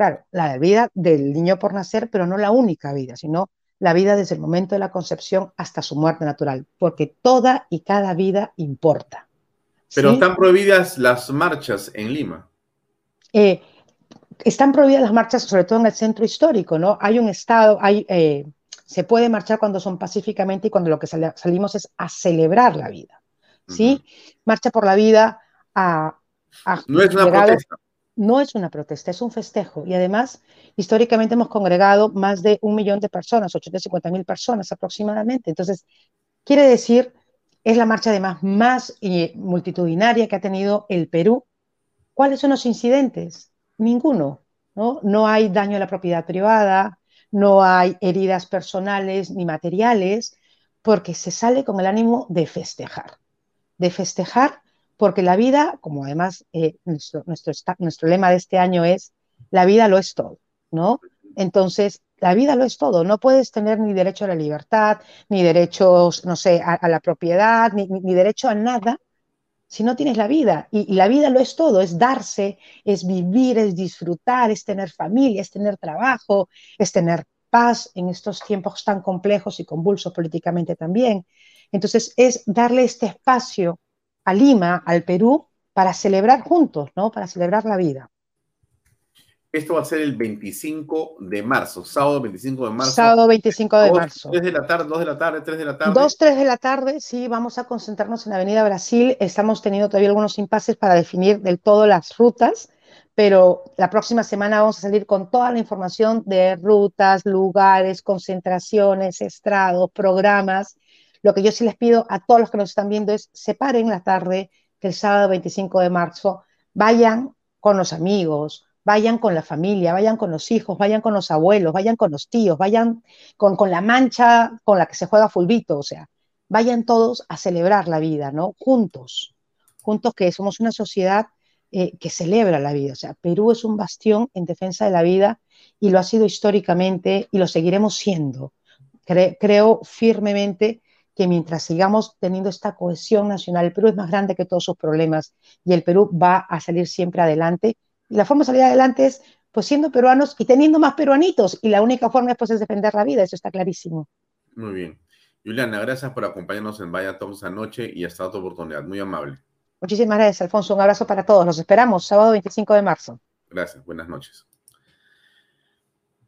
Claro, la vida del niño por nacer, pero no la única vida, sino la vida desde el momento de la concepción hasta su muerte natural, porque toda y cada vida importa. Pero están prohibidas las marchas en Lima. Eh, están prohibidas las marchas, sobre todo en el centro histórico, ¿no? Hay un estado, hay eh, se puede marchar cuando son pacíficamente y cuando lo que salimos es a celebrar la vida. ¿Sí? Marcha por la vida a... no es una protesta. No es una protesta, es un festejo. Y además, históricamente hemos congregado más de un millón de personas, 850 mil personas aproximadamente. Entonces, quiere decir, es la marcha además más eh, multitudinaria que ha tenido el Perú. ¿Cuáles son los incidentes? Ninguno. ¿no? no hay daño a la propiedad privada, no hay heridas personales ni materiales, porque se sale con el ánimo de festejar, de festejar porque la vida, como además eh, nuestro, nuestro, lema de este año es, la vida lo es todo, ¿no? Entonces, la vida lo es todo, no puedes tener ni derecho a la libertad, ni derechos, no sé, a, la propiedad, ni, derecho a nada si no tienes la vida. y, la vida lo es todo, es darse, es vivir, es disfrutar, es tener familia, es tener trabajo, es tener paz en estos tiempos tan complejos y convulsos políticamente también. Entonces, es darle este espacio a Lima, al Perú, para celebrar juntos, ¿no? Para celebrar la vida. Esto va a ser el 25 de marzo, sábado 25 de marzo. Sábado 25 de marzo. 3 de la tarde, 2 de la tarde, 3 de la tarde. 2, 3 de la tarde, sí, vamos a concentrarnos en Avenida Brasil. Estamos teniendo todavía algunos impases para definir del todo las rutas, pero la próxima semana vamos a salir con toda la información de rutas, lugares, concentraciones, estrados, programas. Lo que yo sí les pido a todos los que nos están viendo es separen la tarde del sábado 25 de marzo, vayan con los amigos, vayan con la familia, vayan con los hijos, vayan con los abuelos, vayan con los tíos, vayan con, la mancha con la que se juega fulbito, o sea, vayan todos a celebrar la vida, ¿no? Juntos, juntos que somos una sociedad eh, que celebra la vida, o sea, Perú es un bastión en defensa de la vida y lo ha sido históricamente y lo seguiremos siendo. creo firmemente que mientras sigamos teniendo esta cohesión nacional, el Perú es más grande que todos sus problemas y el Perú va a salir siempre adelante y la forma de salir adelante es pues siendo peruanos y teniendo más peruanitos. Y la única forma pues, es defender la vida, eso está clarísimo. Muy bien. Juliana, gracias por acompañarnos en Vaya Todos anoche y hasta otra oportunidad. Muy amable. Muchísimas gracias, Alfonso. Un abrazo para todos. Los esperamos sábado 25 de marzo. Gracias. Buenas noches.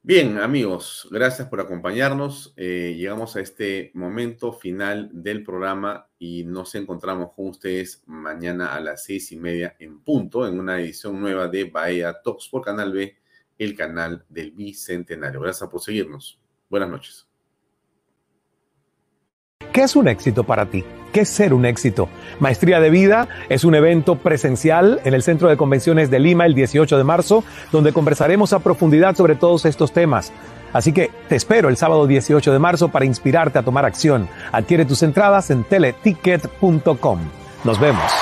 Bien, amigos, gracias por acompañarnos. Eh, llegamos a este momento final del programa y nos encontramos con ustedes mañana a las seis y media en punto en una edición nueva de Bahía Talks por Canal B, el canal del Bicentenario. Gracias por seguirnos. Buenas noches. ¿Qué es un éxito para ti? ¿Qué es ser un éxito? Maestría de Vida es un evento presencial en el Centro de Convenciones de Lima el 18 de marzo, donde conversaremos a profundidad sobre todos estos temas. Así que te espero el sábado 18 de marzo para inspirarte a tomar acción. Adquiere tus entradas en teleticket.com. Nos vemos.